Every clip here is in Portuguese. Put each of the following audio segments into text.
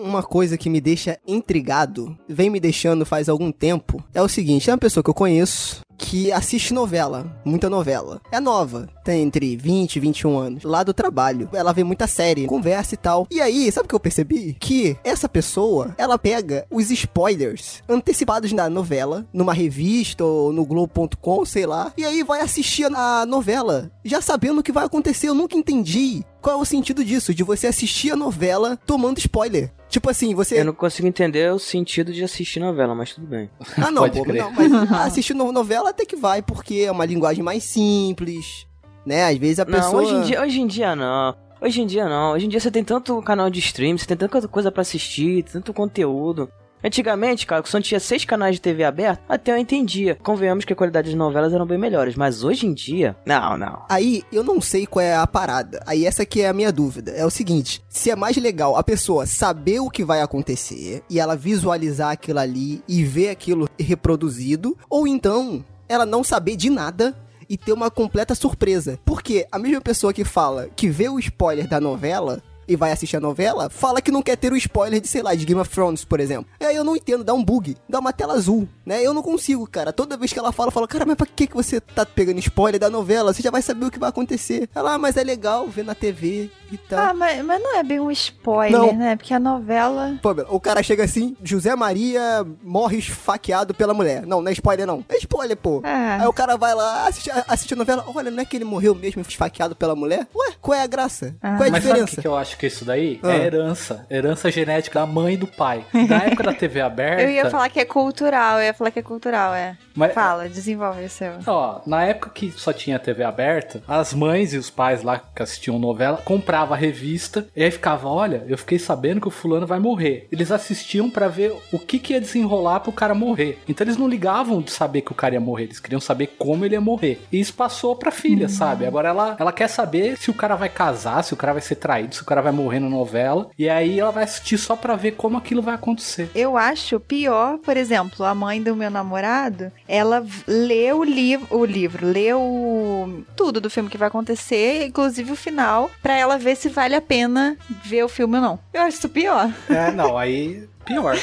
Uma coisa que me deixa intrigado, vem me deixando faz algum tempo, é o seguinte: é uma pessoa que eu conheço, que assiste novela, muita novela. É nova, tem entre 20 e 21 anos, lá do trabalho. Ela vê muita série, conversa e tal. E aí, sabe o que eu percebi? Que essa pessoa, ela pega os spoilers antecipados da novela, numa revista ou no Globo.com, sei lá, e aí vai assistir a novela, já sabendo o que vai acontecer. Eu nunca entendi qual é o sentido disso, de você assistir a novela tomando spoiler. Tipo assim, você. Eu não consigo entender o sentido de assistir novela, mas tudo bem. Ah, não, pô, não mas assistir novela até que vai, porque é uma linguagem mais simples, né? Às vezes a pessoa. Não, hoje em dia, hoje em dia não. Hoje em dia não. Hoje em dia você tem tanto canal de stream, você tem tanta coisa para assistir, tanto conteúdo. Antigamente, cara, tinha seis canais de TV aberto, até eu entendia. Convenhamos que a qualidade das novelas eram bem melhores, mas hoje em dia, não, não. Aí, eu não sei qual é a parada. Aí essa que é a minha dúvida. É o seguinte, se é mais legal a pessoa saber o que vai acontecer e ela visualizar aquilo ali e ver aquilo reproduzido, ou então ela não saber de nada e ter uma completa surpresa. Porque a mesma pessoa que fala que vê o spoiler da novela e vai assistir a novela, fala que não quer ter o spoiler de, sei lá, de Game of Thrones, por exemplo. E aí eu não entendo, dá um bug, dá uma tela azul, né? Eu não consigo, cara. Toda vez que ela fala, eu falo, cara, mas pra que, que você tá pegando spoiler da novela? Você já vai saber o que vai acontecer. Ela, ah, mas é legal ver na TV e tal. Ah, mas, mas não é bem um spoiler, não. né? Porque a novela. Pô, o cara chega assim, José Maria morre esfaqueado pela mulher. Não, não é spoiler, não. É spoiler, pô. É. Aí o cara vai lá, assiste, assiste a novela. Olha, não é que ele morreu mesmo esfaqueado pela mulher? Ué, qual é a graça? Ah. Qual é a mas diferença? Sabe o que eu acho que isso daí ah. é herança. Herança genética da mãe e do pai. Na época da TV aberta. Eu ia falar que é cultural, eu ia falar que é cultural, é. Mas, Fala, desenvolve o seu. Ó, na época que só tinha TV aberta, as mães e os pais lá que assistiam novela compravam a revista e aí ficava, olha, eu fiquei sabendo que o fulano vai morrer. Eles assistiam para ver o que, que ia desenrolar pro cara morrer. Então eles não ligavam de saber que o cara ia morrer, eles queriam saber como ele ia morrer. E isso passou pra filha, hum. sabe? Agora ela, ela quer saber se o cara vai casar, se o cara vai ser traído, se o cara vai morrer na novela. E aí ela vai assistir só pra ver como aquilo vai acontecer. Eu acho pior, por exemplo, a mãe do meu namorado, ela lê o livro, o livro, lê o tudo do filme que vai acontecer, inclusive o final, pra ela ver se vale a pena ver o filme ou não. Eu acho isso pior. É, não, aí pior.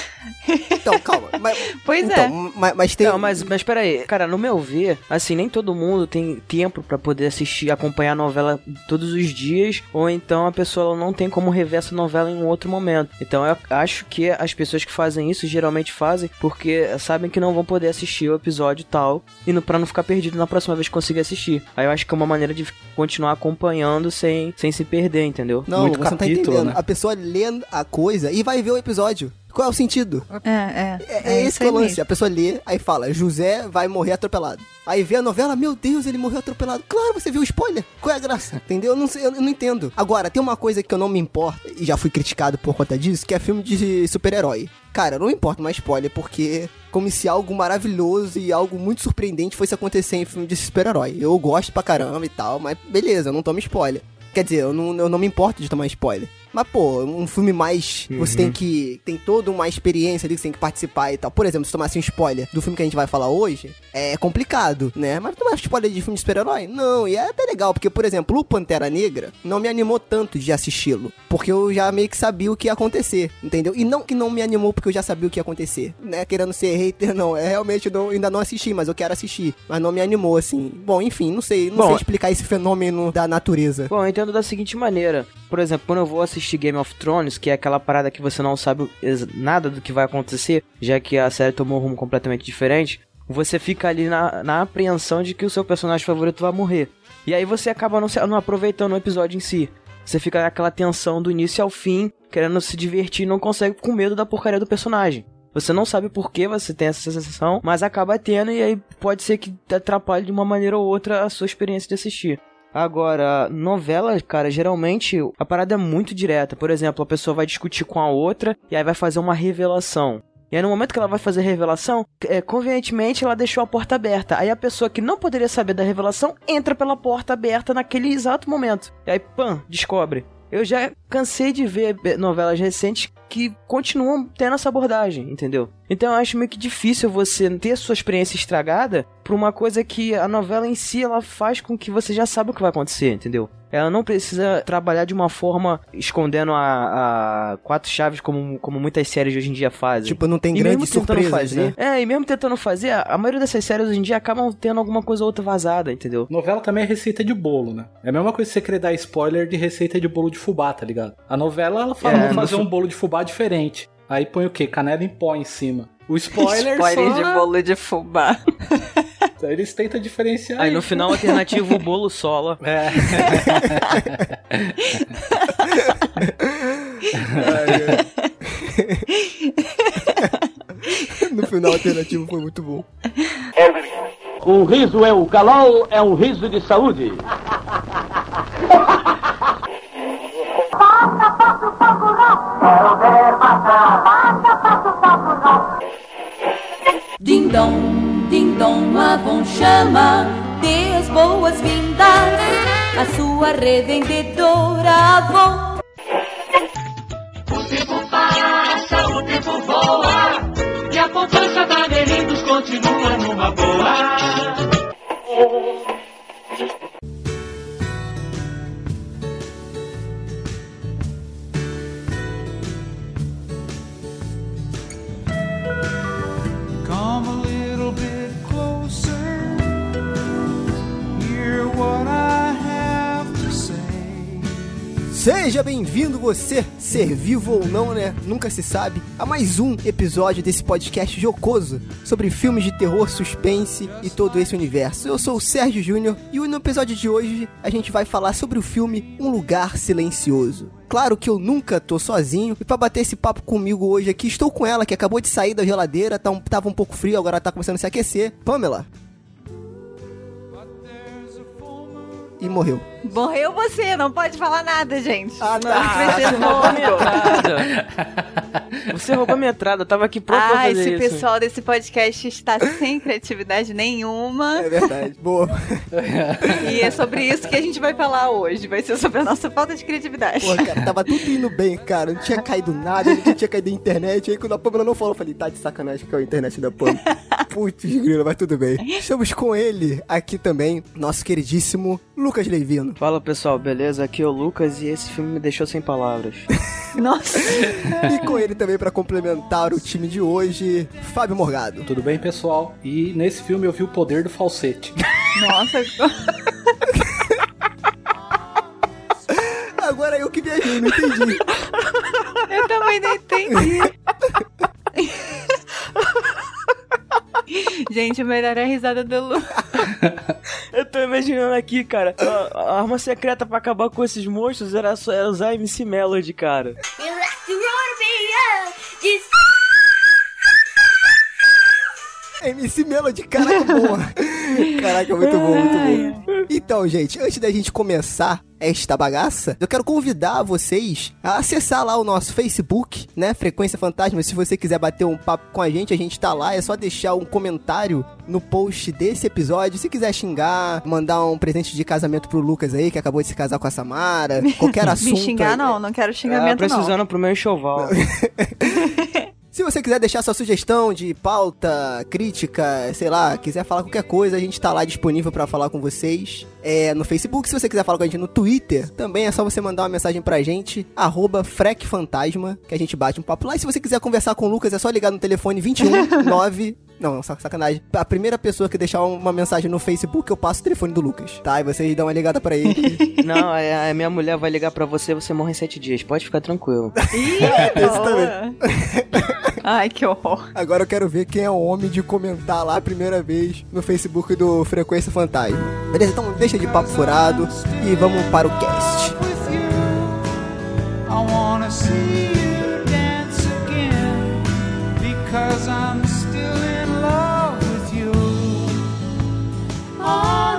Então, calma. Mas, pois então, é. Mas, mas tem. Não, mas, mas peraí. Cara, no meu ver, assim, nem todo mundo tem tempo para poder assistir, acompanhar a novela todos os dias, ou então a pessoa não tem como rever essa novela em um outro momento. Então eu acho que as pessoas que fazem isso geralmente fazem porque sabem que não vão poder assistir o episódio tal, e no, pra não ficar perdido na próxima vez que conseguir assistir. Aí eu acho que é uma maneira de continuar acompanhando sem, sem se perder, entendeu? Não, Muito você capítulo, tá entendendo. Né? A pessoa lê a coisa e vai ver o episódio. Qual é o sentido? É, é. É, é, é esse que é o lance. A pessoa lê, aí fala, José vai morrer atropelado. Aí vê a novela, meu Deus, ele morreu atropelado. Claro, você viu o spoiler. Qual é a graça? Entendeu? Eu não, sei, eu não entendo. Agora, tem uma coisa que eu não me importo, e já fui criticado por conta disso, que é filme de super-herói. Cara, eu não me importo mais spoiler, porque como se algo maravilhoso e algo muito surpreendente fosse acontecer em filme de super-herói. Eu gosto pra caramba e tal, mas beleza, eu não tomo spoiler. Quer dizer, eu não, eu não me importo de tomar spoiler. Mas, pô, um filme mais. Uhum. Você tem que. Tem toda uma experiência ali que você tem que participar e tal. Por exemplo, se tomasse um spoiler do filme que a gente vai falar hoje, é complicado, né? Mas tomar spoiler de filme de super-herói? Não, e é até legal, porque, por exemplo, o Pantera Negra não me animou tanto de assisti-lo. Porque eu já meio que sabia o que ia acontecer, entendeu? E não que não me animou porque eu já sabia o que ia acontecer, né? Querendo ser hater, não. É realmente, eu ainda não assisti, mas eu quero assistir. Mas não me animou, assim. Bom, enfim, não sei. Não Bom, sei explicar esse fenômeno da natureza. Bom, eu entendo da seguinte maneira. Por exemplo, quando eu vou assistir assistir Game of Thrones, que é aquela parada que você não sabe nada do que vai acontecer, já que a série tomou um rumo completamente diferente, você fica ali na, na apreensão de que o seu personagem favorito vai morrer. E aí você acaba não, não aproveitando o episódio em si. Você fica naquela tensão do início ao fim, querendo se divertir e não consegue com medo da porcaria do personagem. Você não sabe por que você tem essa sensação, mas acaba tendo e aí pode ser que atrapalhe de uma maneira ou outra a sua experiência de assistir. Agora, novela, cara, geralmente a parada é muito direta. Por exemplo, a pessoa vai discutir com a outra e aí vai fazer uma revelação. E aí, no momento que ela vai fazer a revelação, é, convenientemente ela deixou a porta aberta. Aí a pessoa que não poderia saber da revelação entra pela porta aberta naquele exato momento. E aí, pã, descobre. Eu já cansei de ver novelas recentes que continuam tendo essa abordagem, entendeu? Então eu acho meio que difícil você ter sua experiência estragada por uma coisa que a novela em si ela faz com que você já sabe o que vai acontecer, entendeu? Ela não precisa trabalhar de uma forma escondendo a, a quatro chaves como, como muitas séries de hoje em dia fazem. Tipo, não tem E grandes mesmo tentando surpresas, fazer, né? É, e mesmo tentando fazer, a, maioria dessas séries hoje em dia acabam tendo alguma coisa ou outra vazada, entendeu? Novela também é receita de bolo, né? É a mesma coisa que você querer dar spoiler de receita de bolo de fubá, tá ligado? A novela, ela fala, É, vou fazer um bolo de fubá diferente. Aí põe o quê? Canela em pó em cima. O spoiler, Spoiler só... de bolo de fubá. Eles tentam diferenciar Aí no isso. final alternativo o bolo sola. É. No final alternativo foi muito bom. Um riso é o calol, é um riso de saúde. Ding dong, ding dong, Avon chama, dê as boas-vindas à sua revendedora Avon. O tempo passa, o tempo voa. E a poupança da Melindos continua numa boa Seja bem-vindo você, ser vivo ou não, né? Nunca se sabe, a mais um episódio desse podcast jocoso sobre filmes de terror, suspense e todo esse universo. Eu sou o Sérgio Júnior e no episódio de hoje a gente vai falar sobre o filme Um Lugar Silencioso. Claro que eu nunca tô sozinho e pra bater esse papo comigo hoje aqui estou com ela que acabou de sair da geladeira, tá um- tava um pouco frio, agora tá começando a se aquecer. Pamela. E morreu. Morreu você, não pode falar nada, gente. Ah. Vai ser você roubou minha entrada. Você roubou minha entrada, eu tava aqui pronto pra Ah, fazer esse isso. pessoal desse podcast está sem criatividade nenhuma. É verdade. Boa. E é sobre isso que a gente vai falar hoje. Vai ser sobre a nossa falta de criatividade. Pô, cara, tava tudo indo bem, cara. Não tinha caído nada, não tinha caído a internet. Aí quando a Pamela não falou, eu falei, tá de sacanagem que é a internet da Pamela. Putz, grila, mas tudo bem. Estamos com ele aqui também, nosso queridíssimo Lucas Leivino. Fala pessoal, beleza? Aqui é o Lucas e esse filme me deixou sem palavras. Nossa. E com ele também pra complementar o time de hoje, Fábio Morgado. Tudo bem, pessoal? E nesse filme eu vi o poder do falsete. Nossa. Agora eu que viajei, não entendi. Eu também não entendi. Gente, o melhor é a risada do Lu. Eu tô imaginando aqui, cara, a, a arma secreta pra acabar com esses monstros era, só, era usar MC Melody, cara. MC Melody, caraca, boa. Caraca, muito bom, muito bom. Então, gente, antes da gente começar esta bagaça, eu quero convidar vocês a acessar lá o nosso Facebook, né? Frequência Fantasma. Se você quiser bater um papo com a gente, a gente tá lá. É só deixar um comentário no post desse episódio. Se quiser xingar, mandar um presente de casamento pro Lucas aí, que acabou de se casar com a Samara, qualquer assunto. Me xingar, aí. não. Não quero Ah, xingamento, não. precisando pro meu enxoval. Se você quiser deixar sua sugestão de pauta, crítica, sei lá, quiser falar qualquer coisa, a gente tá lá disponível pra falar com vocês. É, no Facebook, se você quiser falar com a gente no Twitter, também é só você mandar uma mensagem pra gente, arroba FrecFantasma, que a gente bate um papo lá. E se você quiser conversar com o Lucas, é só ligar no telefone 21 9... Não, sac- sacanagem. A primeira pessoa que deixar uma mensagem no Facebook, eu passo o telefone do Lucas, tá? E vocês dão uma ligada pra ele. Não, a, a minha mulher vai ligar pra você você morre em sete dias. Pode ficar tranquilo. Ih, Esse boa. Ai, que horror. Agora eu quero ver quem é o homem de comentar lá a primeira vez no Facebook do Frequência Fantasma. Beleza? Então deixa de papo furado e vamos para o cast. I wanna see you dance again because I'm all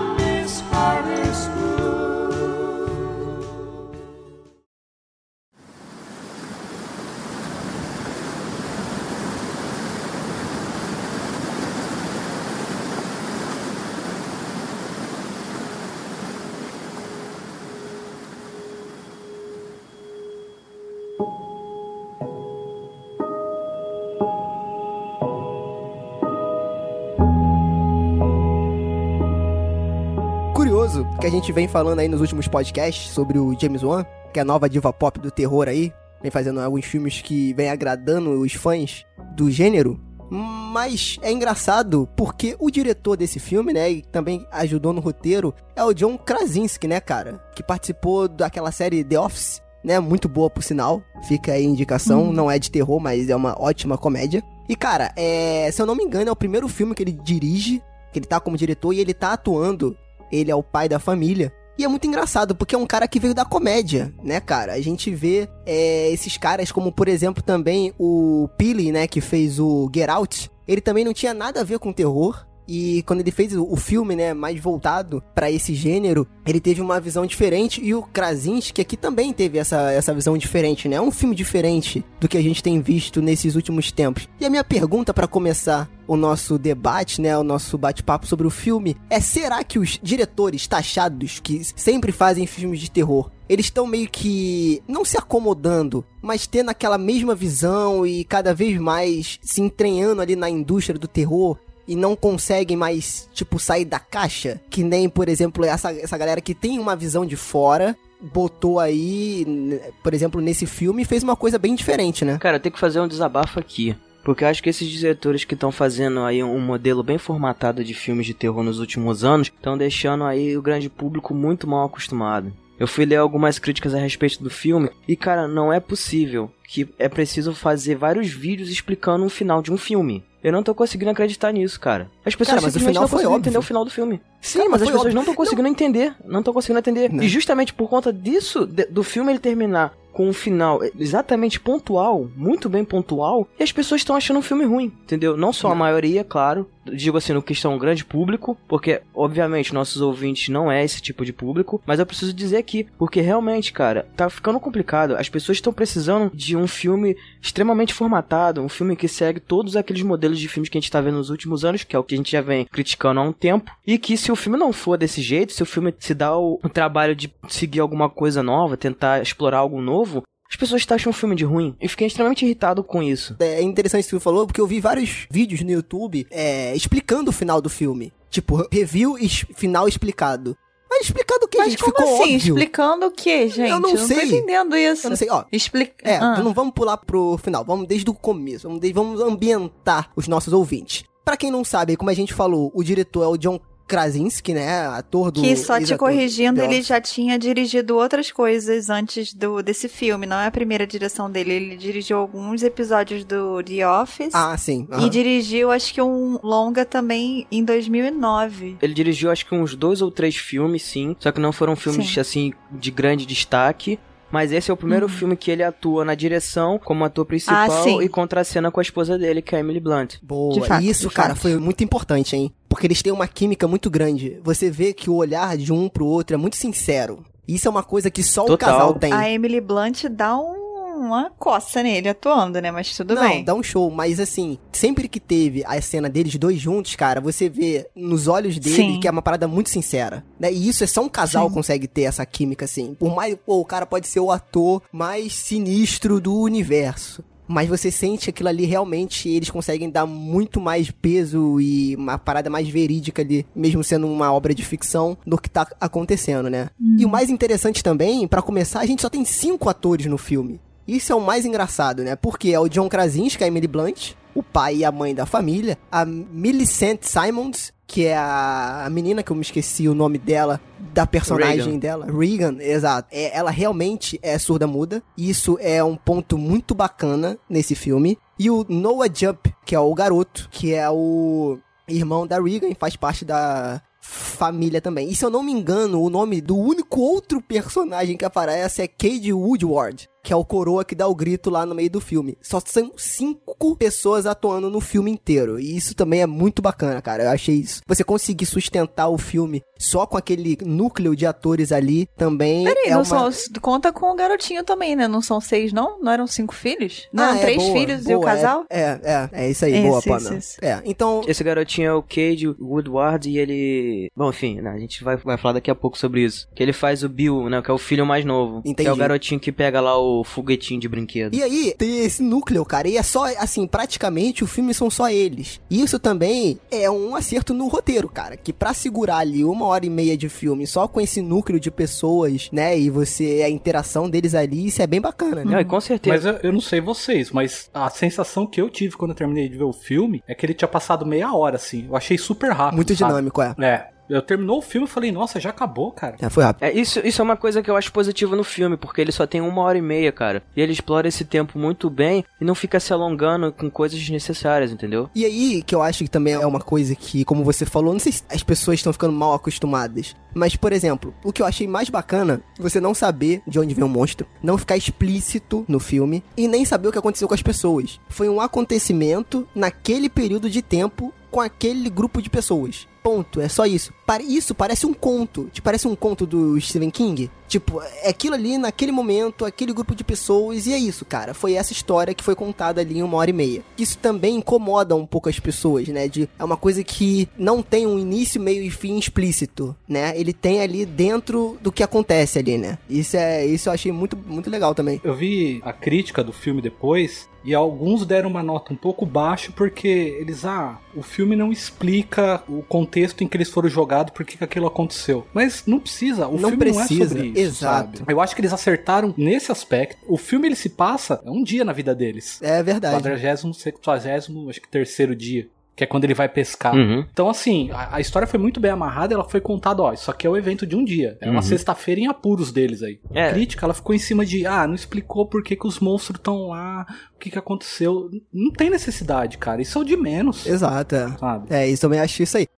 que a gente vem falando aí nos últimos podcasts sobre o James Wan, que é a nova diva pop do terror aí, vem fazendo alguns filmes que vem agradando os fãs do gênero. Mas é engraçado porque o diretor desse filme, né, e também ajudou no roteiro, é o John Krasinski, né, cara? Que participou daquela série The Office, né? Muito boa por sinal. Fica aí a indicação. Não é de terror, mas é uma ótima comédia. E, cara, é, se eu não me engano, é o primeiro filme que ele dirige, que ele tá como diretor e ele tá atuando. Ele é o pai da família. E é muito engraçado, porque é um cara que veio da comédia, né, cara? A gente vê é, esses caras como, por exemplo, também o Pili, né, que fez o Get Out. Ele também não tinha nada a ver com terror. E quando ele fez o filme, né, mais voltado pra esse gênero, ele teve uma visão diferente. E o Krasinski aqui também teve essa, essa visão diferente, né? É um filme diferente do que a gente tem visto nesses últimos tempos. E a minha pergunta pra começar o nosso debate, né, o nosso bate-papo sobre o filme, é será que os diretores taxados que sempre fazem filmes de terror, eles estão meio que não se acomodando, mas tendo aquela mesma visão e cada vez mais se entranhando ali na indústria do terror e não conseguem mais, tipo, sair da caixa? Que nem, por exemplo, essa, essa galera que tem uma visão de fora. Botou aí, por exemplo, nesse filme fez uma coisa bem diferente, né? Cara, tenho que fazer um desabafo aqui. Porque eu acho que esses diretores que estão fazendo aí um modelo bem formatado de filmes de terror nos últimos anos estão deixando aí o grande público muito mal acostumado. Eu fui ler algumas críticas a respeito do filme e, cara, não é possível que é preciso fazer vários vídeos explicando o final de um filme. Eu não tô conseguindo acreditar nisso, cara. As pessoas Cara, mas o simplesmente final não foi óbvio. entender o final do filme. Sim, Cara, mas as pessoas óbvio. não estão conseguindo entender. Não estão conseguindo entender. Não. E justamente por conta disso, de- do filme ele terminar com um final exatamente pontual, muito bem pontual, e as pessoas estão achando um filme ruim, entendeu? Não só a maioria, claro, digo assim, no questão grande público, porque obviamente nossos ouvintes não é esse tipo de público, mas eu preciso dizer aqui, porque realmente, cara, tá ficando complicado. As pessoas estão precisando de um filme extremamente formatado, um filme que segue todos aqueles modelos de filmes que a gente tá vendo nos últimos anos, que é o que a gente já vem criticando há um tempo, e que se o filme não for desse jeito, se o filme se dá o, o trabalho de seguir alguma coisa nova, tentar explorar algo novo, as pessoas taxam um filme de ruim. E fiquei extremamente irritado com isso. É interessante isso que você falou, porque eu vi vários vídeos no YouTube é, explicando o final do filme. Tipo, review e final explicado. Mas explicado o que, Mas gente? como Ficou assim? óbvio. Explicando o quê, gente? Eu não tô sei. entendendo isso. Eu não sei, ó. Explica. É, Ah. não vamos pular pro final, vamos desde o começo, vamos, desde- vamos ambientar os nossos ouvintes. Pra quem não sabe, como a gente falou, o diretor é o John Krasinski, né, ator do... Que só te corrigindo, ele já tinha dirigido outras coisas antes do desse filme. Não é a primeira direção dele. Ele dirigiu alguns episódios do The Office. Ah, sim. E dirigiu, acho que um longa também em 2009. Ele dirigiu acho que uns dois ou três filmes, sim. Só que não foram filmes Sim. assim de grande destaque. Mas esse é o primeiro Uhum. filme que ele atua na direção, como ator principal, Ah, e contracena com a esposa dele, que é a Emily Blunt. Boa, De fato, isso, de cara, fato. foi muito importante, hein? Porque eles têm uma química muito grande. Você vê que o olhar de um pro outro é muito sincero. Isso é uma coisa que só o Total. casal tem. A Emily Blunt dá um- uma coça nele atuando, né? Mas tudo Não, bem. dá um show, mas assim, sempre que teve a cena deles dois juntos, cara, você vê nos olhos dele Sim. que é uma parada muito sincera, né? E isso é só um casal Sim. consegue ter essa química, assim. Por mais, pô, o cara pode ser o ator mais sinistro do universo. Mas você sente aquilo ali realmente, eles conseguem dar muito mais peso e uma parada mais verídica ali, mesmo sendo uma obra de ficção, do que tá acontecendo, né? E o mais interessante também, pra começar, a gente só tem cinco atores no filme. Isso é o mais engraçado, né? Porque é o John Krasinski, a Emily Blunt, o pai e a mãe da família, a Millicent Simons, que é a, a menina que eu me esqueci o nome dela, da personagem Reagan. dela, Regan, exato. É, ela realmente é surda muda. Isso é um ponto muito bacana nesse filme. E o Noah Jump, que é o garoto, que é o irmão da Regan, faz parte da família também. E se eu não me engano, o nome do único outro personagem que aparece é Cade Woodward, que é o coroa que dá o grito lá no meio do filme. Só são cinco pessoas atuando no filme inteiro. E isso também é muito bacana, cara. Eu achei isso. Você conseguir sustentar o filme só com aquele núcleo de atores ali também Peraí, é não uma... são, conta com o garotinho também, né? Não são seis, não? Não eram cinco filhos? Não Ah, é, três boa, filhos e o boa, é- casal? É, é, é, isso aí, Isso, boa, isso. É, então, Esse garotinho é o Cade Woodward e ele. Bom, enfim, né, a gente vai, vai falar daqui a pouco sobre isso. Que ele faz o Bill, né? Que é o filho mais novo. Que é Entendi. o garotinho que pega lá o foguetinho de brinquedo. E aí, tem esse núcleo, cara, e é só, assim, praticamente o filme são só eles. E isso também é um acerto no roteiro, cara, que pra segurar ali uma hora e meia de filme só com esse núcleo de pessoas, né, e você, a interação deles ali, isso é bem bacana, né? Não, e com certeza. Mas eu, eu não sei vocês, mas a sensação que eu tive quando eu terminei de ver o filme é que ele tinha passado meia hora, assim. Eu achei super rápido. Muito sabe? dinâmico, é. É. Eu terminou o filme e falei, nossa, já acabou, cara. É, foi rápido. É, isso, isso é uma coisa que eu acho positiva no filme, porque ele só tem uma hora e meia, cara. E ele explora esse tempo muito bem e não fica se alongando com coisas desnecessárias, entendeu? E aí, que eu acho que também é uma coisa que, como você falou, não sei se as pessoas estão ficando mal acostumadas. Mas, por exemplo, o que eu achei mais bacana, você não saber de onde vem o monstro, não ficar explícito no filme e nem saber o que aconteceu com as pessoas. Foi um acontecimento naquele período de tempo com aquele grupo de pessoas. Ponto, é só isso. Isso parece um conto. Te parece um conto do Stephen King? Tipo, é aquilo ali naquele momento, aquele grupo de pessoas, e é isso, cara. Foi essa história que foi contada ali em uma hora e meia. Isso também incomoda um pouco as pessoas, né? De, é uma coisa que não tem um início, meio e fim explícito, né? Ele tem ali dentro do que acontece ali, né? Isso é, isso eu achei muito, muito legal também. Eu vi a crítica do filme depois e alguns deram uma nota um pouco baixa porque eles, ah, o filme não explica o contexto em que eles foram jogados, por que que aquilo aconteceu. Mas não precisa, o Não filme precisa, não é sobre isso, exato. sabe? Eu acho que eles acertaram nesse aspecto. O filme ele se passa é um dia na vida deles. É verdade. 40, 70, acho que terceiro dia. Que é quando ele vai pescar. Uhum. Então, assim, a, a história foi muito bem amarrada. Ela foi contada, ó, isso aqui é o evento de um dia. É uma Uhum. sexta-feira em apuros deles aí. É. A crítica, ela ficou em cima de, ah, não explicou por que, que os monstros estão lá, o que, que aconteceu. Não tem necessidade, cara. Isso é o de menos. Exato, é. Sabe? É, isso também acho isso aí.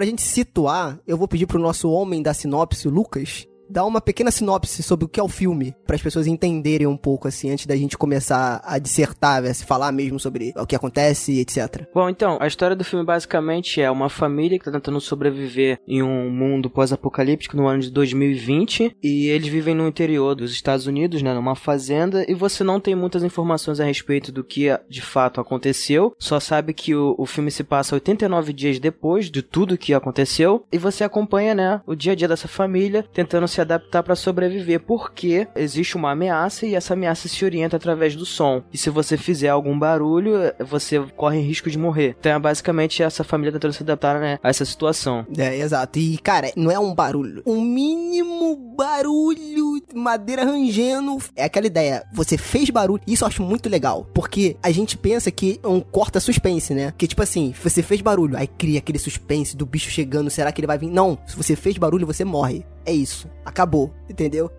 Pra gente situar, eu vou pedir pro nosso homem da sinopse, Lucas, dar uma pequena sinopse sobre o que é o filme, para as pessoas entenderem um pouco, assim, antes da gente começar a dissertar, né, se falar mesmo sobre o que acontece, etc. Bom, então, a história do filme basicamente é uma família que tá tentando sobreviver em um mundo pós-apocalíptico no ano de 2020 e eles vivem no interior dos Estados Unidos, né, numa fazenda e você não tem muitas informações a respeito do que de fato aconteceu, só sabe que o, o filme se passa 89 dias depois de tudo que aconteceu e você acompanha, né, o dia a dia dessa família tentando se adaptar para sobreviver porque existe uma ameaça e essa ameaça se orienta através do som. E se você fizer algum barulho, você corre risco de morrer. Então é basicamente essa família tentando se adaptar né, a essa situação. É, exato. E, cara, não é um barulho. Um mínimo barulho, madeira rangendo. É aquela ideia. Você fez barulho. Isso eu acho muito legal. Porque a gente pensa que é um corta suspense, né? Que tipo assim, você fez barulho. Aí cria aquele suspense do bicho chegando. Será que ele vai vir? Não. Se você fez barulho, você morre. É isso. Acabou. Entendeu?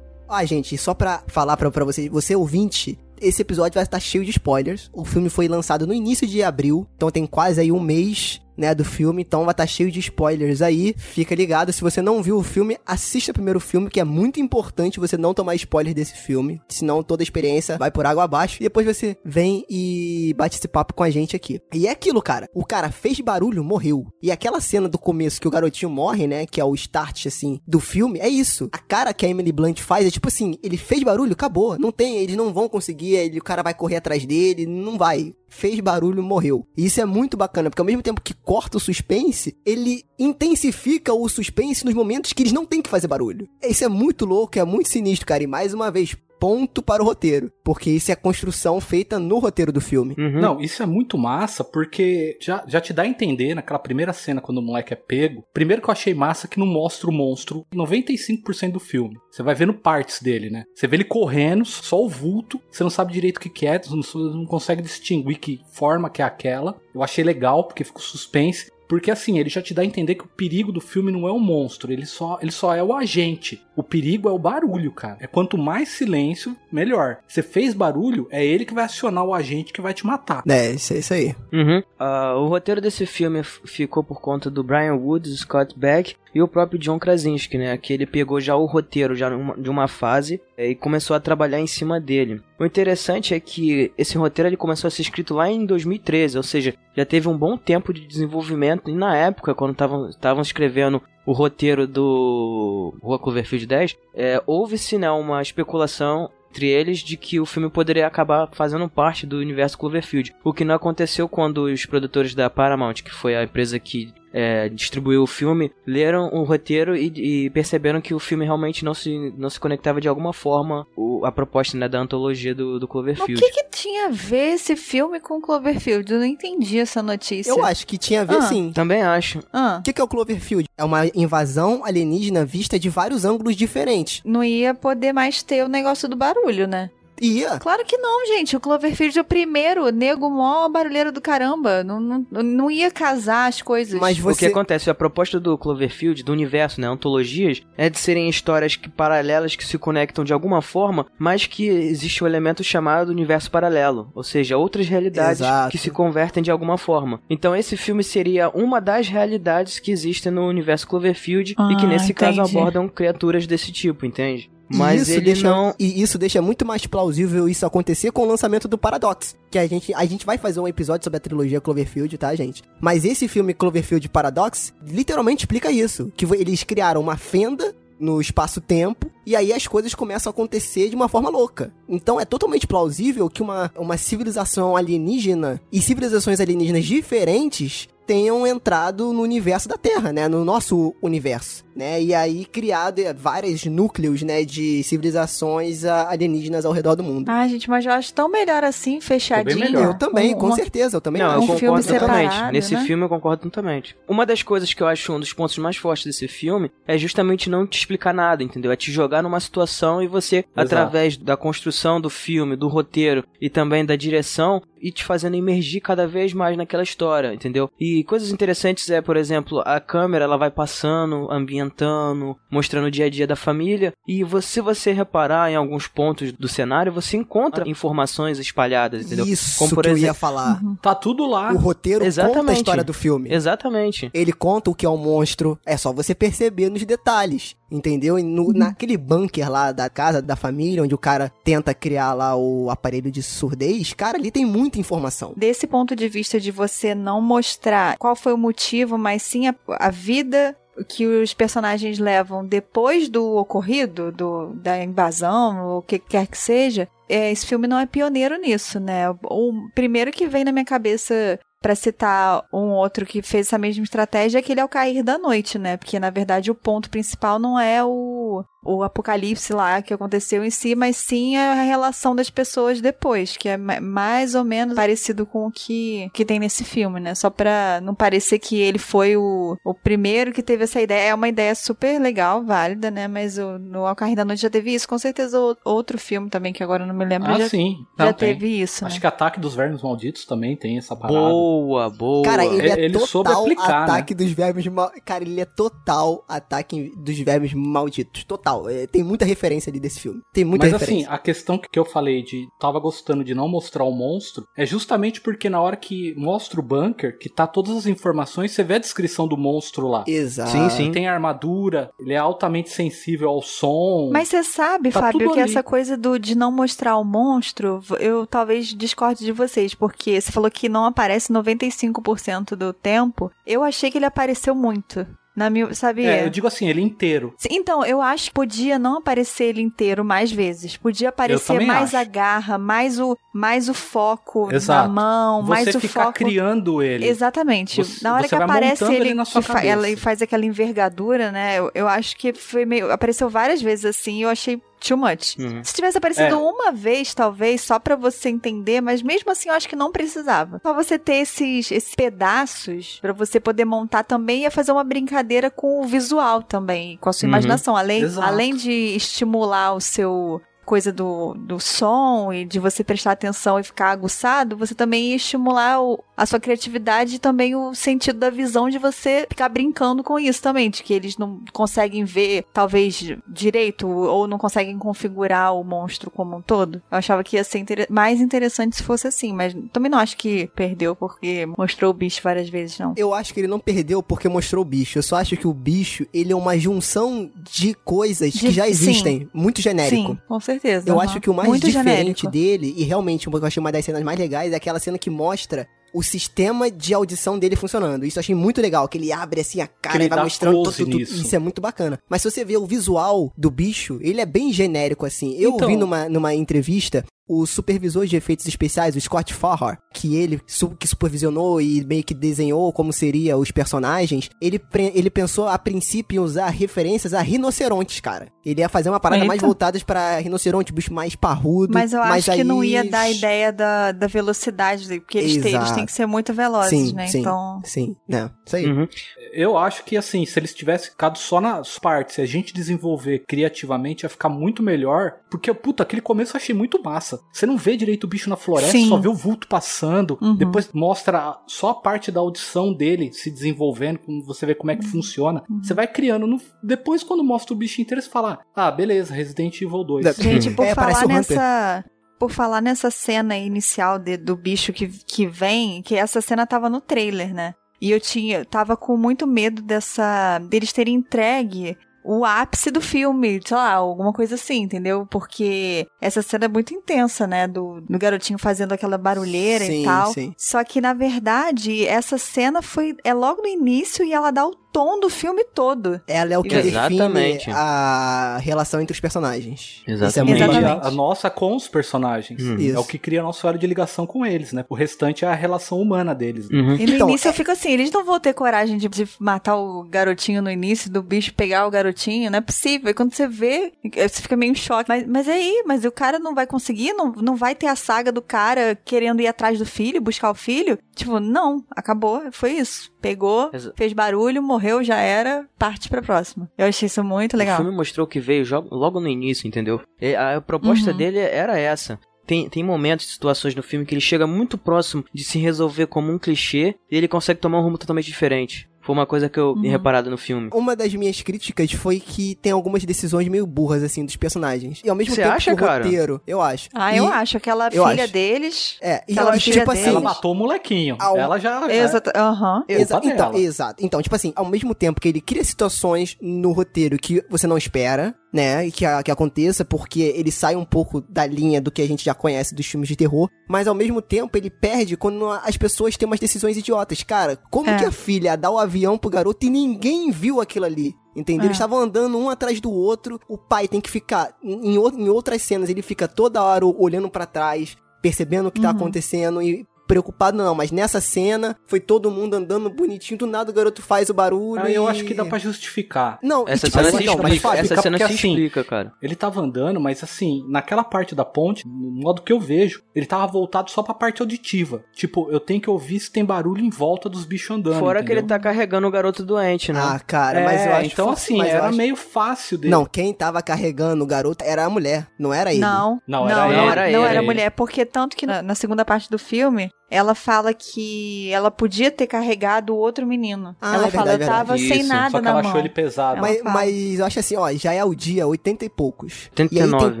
Ah, gente, só pra falar pra, pra você, você ouvinte, esse episódio vai estar cheio de spoilers. O filme foi lançado no início de abril, então tem quase aí um mês, né, do filme, então vai estar cheio de spoilers aí. Fica ligado, se você não viu o filme, assista primeiro o filme, que é muito importante você não tomar spoiler desse filme, senão toda a experiência vai por água abaixo. E depois você vem e bate esse papo com a gente aqui. E é aquilo, cara. O cara fez barulho, morreu. E aquela cena do começo que o garotinho morre, né, que é o start, assim, do filme, é isso. A cara que a Emily Blunt faz é tipo assim, ele fez barulho, acabou. Não tem, eles não vão conseguir, ele, o cara vai correr atrás dele, não vai fez barulho, morreu. E isso é muito bacana, porque ao mesmo tempo que corta o suspense, ele intensifica o suspense nos momentos que eles não têm que fazer barulho. Isso é muito louco, é muito sinistro, cara. E mais uma vez, ponto para o roteiro, porque isso é a construção feita no roteiro do filme. Uhum. Não, isso é muito massa, porque já, já te dá a entender naquela primeira cena quando o moleque é pego. Primeiro que eu achei massa que não mostra o monstro 95% do filme. Você vai vendo partes dele, né? Você vê ele correndo, só o vulto, você não sabe direito o que, que é, você não, não consegue distinguir que forma que é aquela. Eu achei legal, porque ficou suspense. Porque assim, ele já te dá a entender que o perigo do filme não é o monstro, ele só, ele só é o agente. O perigo é o barulho, cara. É quanto mais silêncio, melhor. Você fez barulho, é ele que vai acionar o agente que vai te matar. É, isso, é isso aí. Uhum. Ah, o roteiro desse filme ficou por conta do Brian Woods, Scott Beck e o próprio John Krasinski, né? Que ele pegou já o roteiro já de uma fase eh, e começou a trabalhar em cima dele. O interessante é que esse roteiro ele começou a ser escrito lá em 2013, ou seja, já teve um bom tempo de desenvolvimento e na época, quando estavam escrevendo o roteiro do Rua Cloverfield 10, é, houve-se né, uma especulação entre eles de que o filme poderia acabar fazendo parte do universo Cloverfield. O que não aconteceu quando os produtores da Paramount, que foi a empresa que é, distribuiu o filme, leram o roteiro e, e perceberam que o filme realmente não se, não se conectava de alguma forma o- a proposta né, da antologia do, do Mas o Cloverfield. que, que tinha a ver esse filme com Cloverfield? Eu não entendi essa notícia. Eu acho que tinha a ver Ah. sim. Também acho. Ah, O que que é o Cloverfield? É uma invasão alienígena vista de vários ângulos diferentes. não ia poder mais ter o negócio do barulho, né? Ia. Claro que não, gente. O Cloverfield é o primeiro. Nego mó barulheiro do caramba. Não, não, não ia casar as coisas. Mas O que você. acontece? A proposta do Cloverfield, do universo, né, antologias, é de serem histórias que, paralelas que se conectam de alguma forma, mas que existe um elemento chamado universo paralelo, ou seja, outras realidades Exato. que se convertem de alguma forma. Então esse filme seria uma das realidades que existem no universo Cloverfield e que Ah, nesse caso entendi. abordam criaturas desse tipo, entende? Mas isso ele deixa, não. E isso deixa muito mais plausível isso acontecer com o lançamento do Paradox. Que a gente, a gente vai fazer um episódio sobre a trilogia Cloverfield, tá, gente? Mas esse filme Cloverfield Paradox literalmente explica isso. Que eles criaram uma fenda no espaço-tempo e aí as coisas começam a acontecer de uma forma louca. Então é totalmente plausível que uma, uma civilização alienígena e civilizações alienígenas diferentes tenham entrado no universo da Terra, né? No nosso universo, né? E aí criado eh, vários núcleos, né? De civilizações ah, alienígenas ao redor do mundo. Ah, gente, mas eu acho tão melhor assim, fechadinho. melhor. eu também, Um- com uma- certeza, eu também Não, acho. eu Um filme concordo totalmente. separado, Nesse né? filme eu concordo totalmente. Uma das coisas que eu acho um dos pontos mais fortes desse filme é justamente não te explicar nada, entendeu? É te jogar numa situação e você, através da construção do filme, do roteiro e também da direção, e te fazendo emergir cada vez mais naquela história, entendeu? E coisas interessantes é, por exemplo, a câmera ela vai passando, ambientando, mostrando o dia a dia da família, e você, se você reparar em alguns pontos do cenário, você encontra informações espalhadas, entendeu? Isso Como, por que eu ia exemplo- falar. Tá tudo lá. O roteiro conta a Exatamente. história do filme. Exatamente. Ele conta o que é um monstro. É só você perceber nos detalhes. Entendeu? E no- naquele bunker lá da casa da família, onde o cara tenta criar lá o aparelho de surdez, cara, ali tem muita informação. Desse ponto de vista de você não mostrar qual foi o motivo, mas sim a, a vida que os personagens levam depois do ocorrido, do, da invasão, o que quer que seja, é, esse filme não é pioneiro nisso, né? O primeiro que vem na minha cabeça pra citar um outro que fez essa mesma estratégia é aquele Ao Cair da Noite, né? Porque, na verdade, o ponto principal não é o, o apocalipse lá que aconteceu em si, mas sim a relação das pessoas depois, que é ma- mais ou menos parecido com o que, que tem nesse filme, né? Só pra não parecer que ele foi o, o primeiro que teve essa ideia. É uma ideia super legal, válida, né? Mas o, no Ao Cair da Noite já teve isso. Com certeza o- outro filme também, que agora eu não me lembro, Ah, já, sim. já Não, tem. teve isso, Acho né? que Ataque dos Vermes Malditos também tem essa parada. Boa, boa. Cara, ele é Ele soube total aplicar, ataque dos vermes mal... Cara, ele é total ataque dos vermes malditos. Total. É, tem muita referência ali desse filme. Tem muita Mas referência. assim, a questão que eu falei de tava gostando de não mostrar o monstro é justamente porque na hora que mostra o bunker, que tá todas as informações, você vê a descrição do monstro lá. Exato. Sim, sim. Tem armadura, ele é altamente sensível ao som. Mas você sabe, Tá Fábio, tudo que ali. essa coisa do, de não mostrar o monstro, eu talvez discorde de vocês, porque você falou que não aparece 95% do tempo. Eu achei que ele apareceu muito. Na sabia? É, eu digo assim, ele inteiro. Então, eu acho que podia não aparecer ele inteiro mais vezes. Podia aparecer mais acho. a garra, mais o, mais o foco Exato. na mão, mais Você o ficar foco. criando ele. Exatamente. Você- na hora você que aparece ele, ele que fa- ela e faz aquela envergadura, né? Eu, eu acho que foi meio. Apareceu várias vezes assim eu achei too much. Uhum. Se tivesse aparecido É. uma vez, talvez, só pra você entender, mas mesmo assim eu acho que não precisava. Só você ter esses, esses pedaços pra você poder montar também ia fazer uma brincadeira com o visual também, com a sua Uhum. imaginação. Além, Exato. além de estimular o seu coisa do, do som e de você prestar atenção e ficar aguçado, você também ia estimular o- a sua criatividade e também o sentido da visão de você ficar brincando com isso também, de que eles não conseguem ver, talvez, direito ou não conseguem configurar o monstro como um todo. Eu achava que ia ser inter- mais interessante se fosse assim, mas também não acho que perdeu porque mostrou o bicho várias vezes, não. Eu acho que ele não perdeu porque mostrou o bicho. Eu só acho que o bicho, ele é uma junção de coisas De- que já sim. existem. Muito genérico. Sim, com certeza. Eu aham. acho que o mais Muito diferente genérico. dele, e realmente o que eu achei uma das cenas mais legais, é aquela cena que mostra o sistema de audição dele funcionando. Isso eu achei muito legal, que ele abre assim a cara e vai mostrando tudo, tudo. Isso é muito bacana. Mas se você vê o visual do bicho, ele é bem genérico assim. Eu Então- vi numa, numa entrevista o supervisor de efeitos especiais, o Scott Farrar, que ele que supervisionou e meio que desenhou como seria os personagens, ele, ele pensou a princípio em usar referências a rinocerontes, cara. Ele ia fazer uma parada Eita. mais voltada pra rinoceronte, bicho mais parrudo. Mas eu acho que aí- não ia dar a ideia da, da velocidade, porque eles, têm, eles têm que ser muito velozes, Sim, né? sim, Então. sim. Não, isso aí. Uhum. Eu acho que assim, se eles tivessem ficado só nas partes, se a gente desenvolver criativamente, ia ficar muito melhor. Porque, puta, aquele começo eu achei muito massa. Você não vê direito o bicho na floresta, Sim. só vê o vulto passando. Uhum. Depois mostra só a parte da audição dele se desenvolvendo, como você vê como é que funciona. Uhum. Você vai criando. no- Depois, quando mostra o bicho inteiro, você fala: Ah, beleza, Resident Evil 2. Da- Gente, por É, falar nessa. Por falar nessa cena inicial de- do bicho que, que vem, que essa cena tava no trailer, né? E eu tinha, eu tava com muito medo dessa. deles terem entregue o ápice do filme, sei lá, alguma coisa assim, entendeu? Porque essa cena é muito intensa, né? Do, do garotinho fazendo aquela barulheira Sim, e tal. sim. Só que, na verdade, essa cena foi. é logo no início e ela dá o tom do filme todo. Ela é o que Exatamente. define a relação entre os personagens. Exatamente. Isso é muito Exatamente. bacana. A, a nossa com os personagens. Hum. É o que cria nosso elo de ligação com eles, né? O restante é a relação humana deles. né? Uhum. E no Então, início é- eu fico assim, eles não vão ter coragem de, de matar o garotinho no início, do bicho pegar o garotinho, não é possível. E quando você vê, você fica meio em choque. Mas, mas é aí, mas o cara não vai conseguir, não, não vai ter a saga do cara querendo ir atrás do filho, buscar o filho. Tipo, não, acabou, foi isso. Pegou, fez barulho, morreu, já era, parte pra próxima. Eu achei isso muito O legal. filme mostrou que veio logo no início, entendeu? E a proposta Uhum. dele era essa. Tem, tem momentos, situações no filme que ele chega muito próximo de se resolver como um clichê e ele consegue tomar um rumo totalmente diferente. Foi uma coisa que eu Uhum. reparado no filme. Uma das minhas críticas foi que tem algumas decisões meio burras, assim, dos personagens. E ao mesmo Você tempo acha, que o cara? roteiro, eu acho. Ah, E- eu acho. Aquela eu filha acho. deles. É, e ela, filha tipo deles. assim... Ela matou o molequinho. Ao- Ela já. Exato. Aham. Exa Culpa então, exato. Então, tipo assim, ao mesmo tempo que ele cria situações no roteiro que você não espera, né, e que, a- que aconteça, porque ele sai um pouco da linha do que a gente já conhece dos filmes de terror, mas ao mesmo tempo ele perde quando as pessoas têm umas decisões idiotas. Cara, como É. que a filha dá o avião pro garoto e ninguém viu aquilo ali? Entendeu? É. Eles estavam andando um atrás do outro, o pai tem que ficar, em, em outras cenas, ele fica toda hora olhando pra trás, percebendo o que tá Uhum. acontecendo e preocupado não, mas nessa cena foi todo mundo andando bonitinho, do nada o garoto faz o barulho Ah, eu e- acho que dá pra justificar. Não, Essa e, tipo cena assim, se não, mas explica, essa cena se assim, explica, cara. Ele tava andando, mas assim, naquela parte da ponte, no modo que eu vejo, ele tava voltado só pra parte auditiva. Tipo, eu tenho que ouvir se tem barulho em volta dos bichos andando. Fora que ele entendeu? tá carregando o garoto doente, né? Ah, cara, mas É, eu acho então fo- assim, mas eu era acho- meio fácil dele. Não, quem tava carregando o garoto era a mulher, não era ele. Não, Não, não, era não, ele, não era ele, era ele. mulher, porque tanto que na, na segunda parte do filme, ela fala que ela podia ter carregado o outro menino. Ah, ela é fala, verdade, eu tava verdade. sem Isso, nada Só que na ela mão. achou ele pesado. Mas, mas eu acho assim, ó, já é o dia 80 e poucos. E aí 89. tem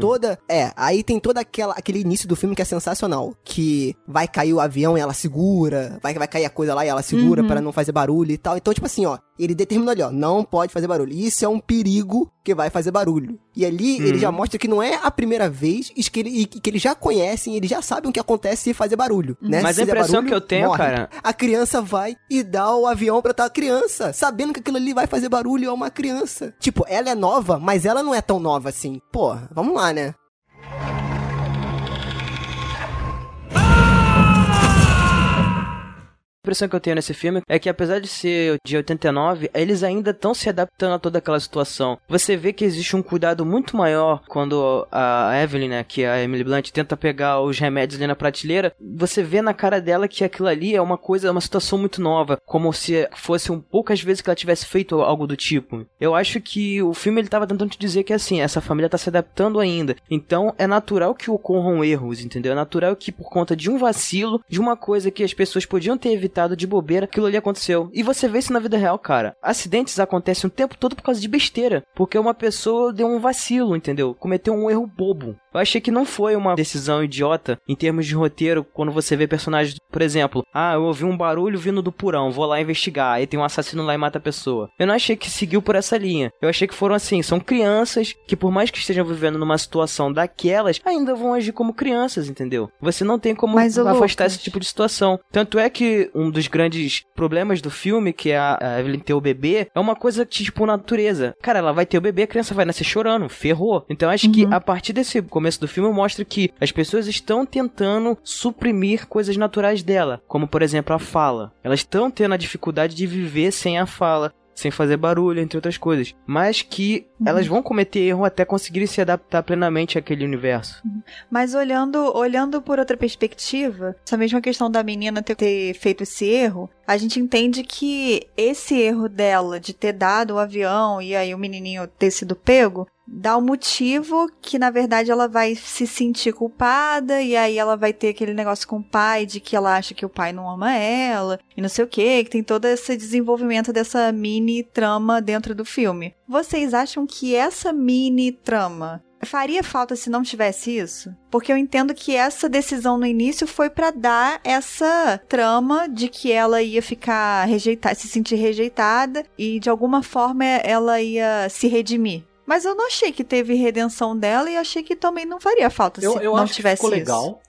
toda. É, aí tem toda aquela aquele início do filme que é sensacional. Que vai cair o avião e ela segura. Vai, vai cair a coisa lá e ela segura Uhum. pra não fazer barulho e tal. Então, tipo assim, ó, ele determinou ali, ó, não pode fazer barulho. Isso é um perigo que vai fazer barulho. E ali ele Uhum. já mostra que não é a primeira vez e que, ele, que eles já conhecem, eles já sabem o que acontece se fazer barulho, né? Mas Se a impressão barulho, que eu tenho, morre. cara- A criança vai e dá o avião pra tal criança, sabendo que aquilo ali vai fazer barulho, é uma criança. Tipo, ela é nova, mas ela não é tão nova assim. Pô, vamos lá, né? Impressão que eu tenho nesse filme é que apesar de ser de 89, eles ainda estão se adaptando a toda aquela situação. Você vê que existe um cuidado muito maior quando a Evelyn, né, que é a Emily Blunt, tenta pegar os remédios ali na prateleira. Você vê na cara dela que aquilo ali é uma coisa, uma situação muito nova, como se fosse um poucas vezes que ela tivesse feito algo do tipo. Eu acho que o filme ele tava tentando te dizer que assim, essa família tá se adaptando ainda. Então é natural que ocorram erros, entendeu? É natural que por conta de um vacilo, de uma coisa que as pessoas podiam ter evitado deitado de bobeira, aquilo ali aconteceu. E você vê isso na vida real, cara. Acidentes acontecem o tempo todo por causa de besteira. Porque uma pessoa deu um vacilo, entendeu? Cometeu um erro bobo. Eu achei que não foi uma decisão idiota em termos de roteiro, quando você vê personagens, por exemplo, ah, eu ouvi um barulho vindo do porão, vou lá investigar, aí tem um assassino lá e mata a pessoa. Eu não achei que seguiu por essa linha. Eu achei que foram assim, são crianças que por mais que estejam vivendo numa situação daquelas, ainda vão agir como crianças, entendeu? Você não tem como Mas, afastar Lucas. esse tipo de situação. Tanto é que um dos grandes problemas do filme, que é a a Evelyn ter o bebê, é uma coisa tipo natureza. Cara, ela vai ter o bebê, a criança vai nascer chorando, ferrou. Então acho que a partir desse começo do filme mostra que as pessoas estão tentando suprimir coisas naturais dela, como por exemplo a fala. Elas estão tendo a dificuldade de viver sem a fala. Sem fazer barulho, entre outras coisas. Mas que elas vão cometer erro até conseguirem se adaptar plenamente àquele universo. Mas olhando, olhando por outra perspectiva, essa mesma questão da menina ter, ter feito esse erro, a gente entende que esse erro dela de ter dado o avião e aí o menininho ter sido pego dá o motivo que na verdade ela vai se sentir culpada e aí ela vai ter aquele negócio com o pai de que ela acha que o pai não ama ela e não sei o que, que tem todo esse desenvolvimento dessa mini trama dentro do filme. Vocês acham que essa mini trama faria falta se não tivesse isso? Porque eu entendo que essa decisão no início foi pra dar essa trama de que ela ia ficar rejeitada, se sentir rejeitada e de alguma forma ela ia se redimir. Mas eu não achei que teve redenção dela e achei que também não faria falta Eu, se eu não acho que tivesse ficou isso. legal.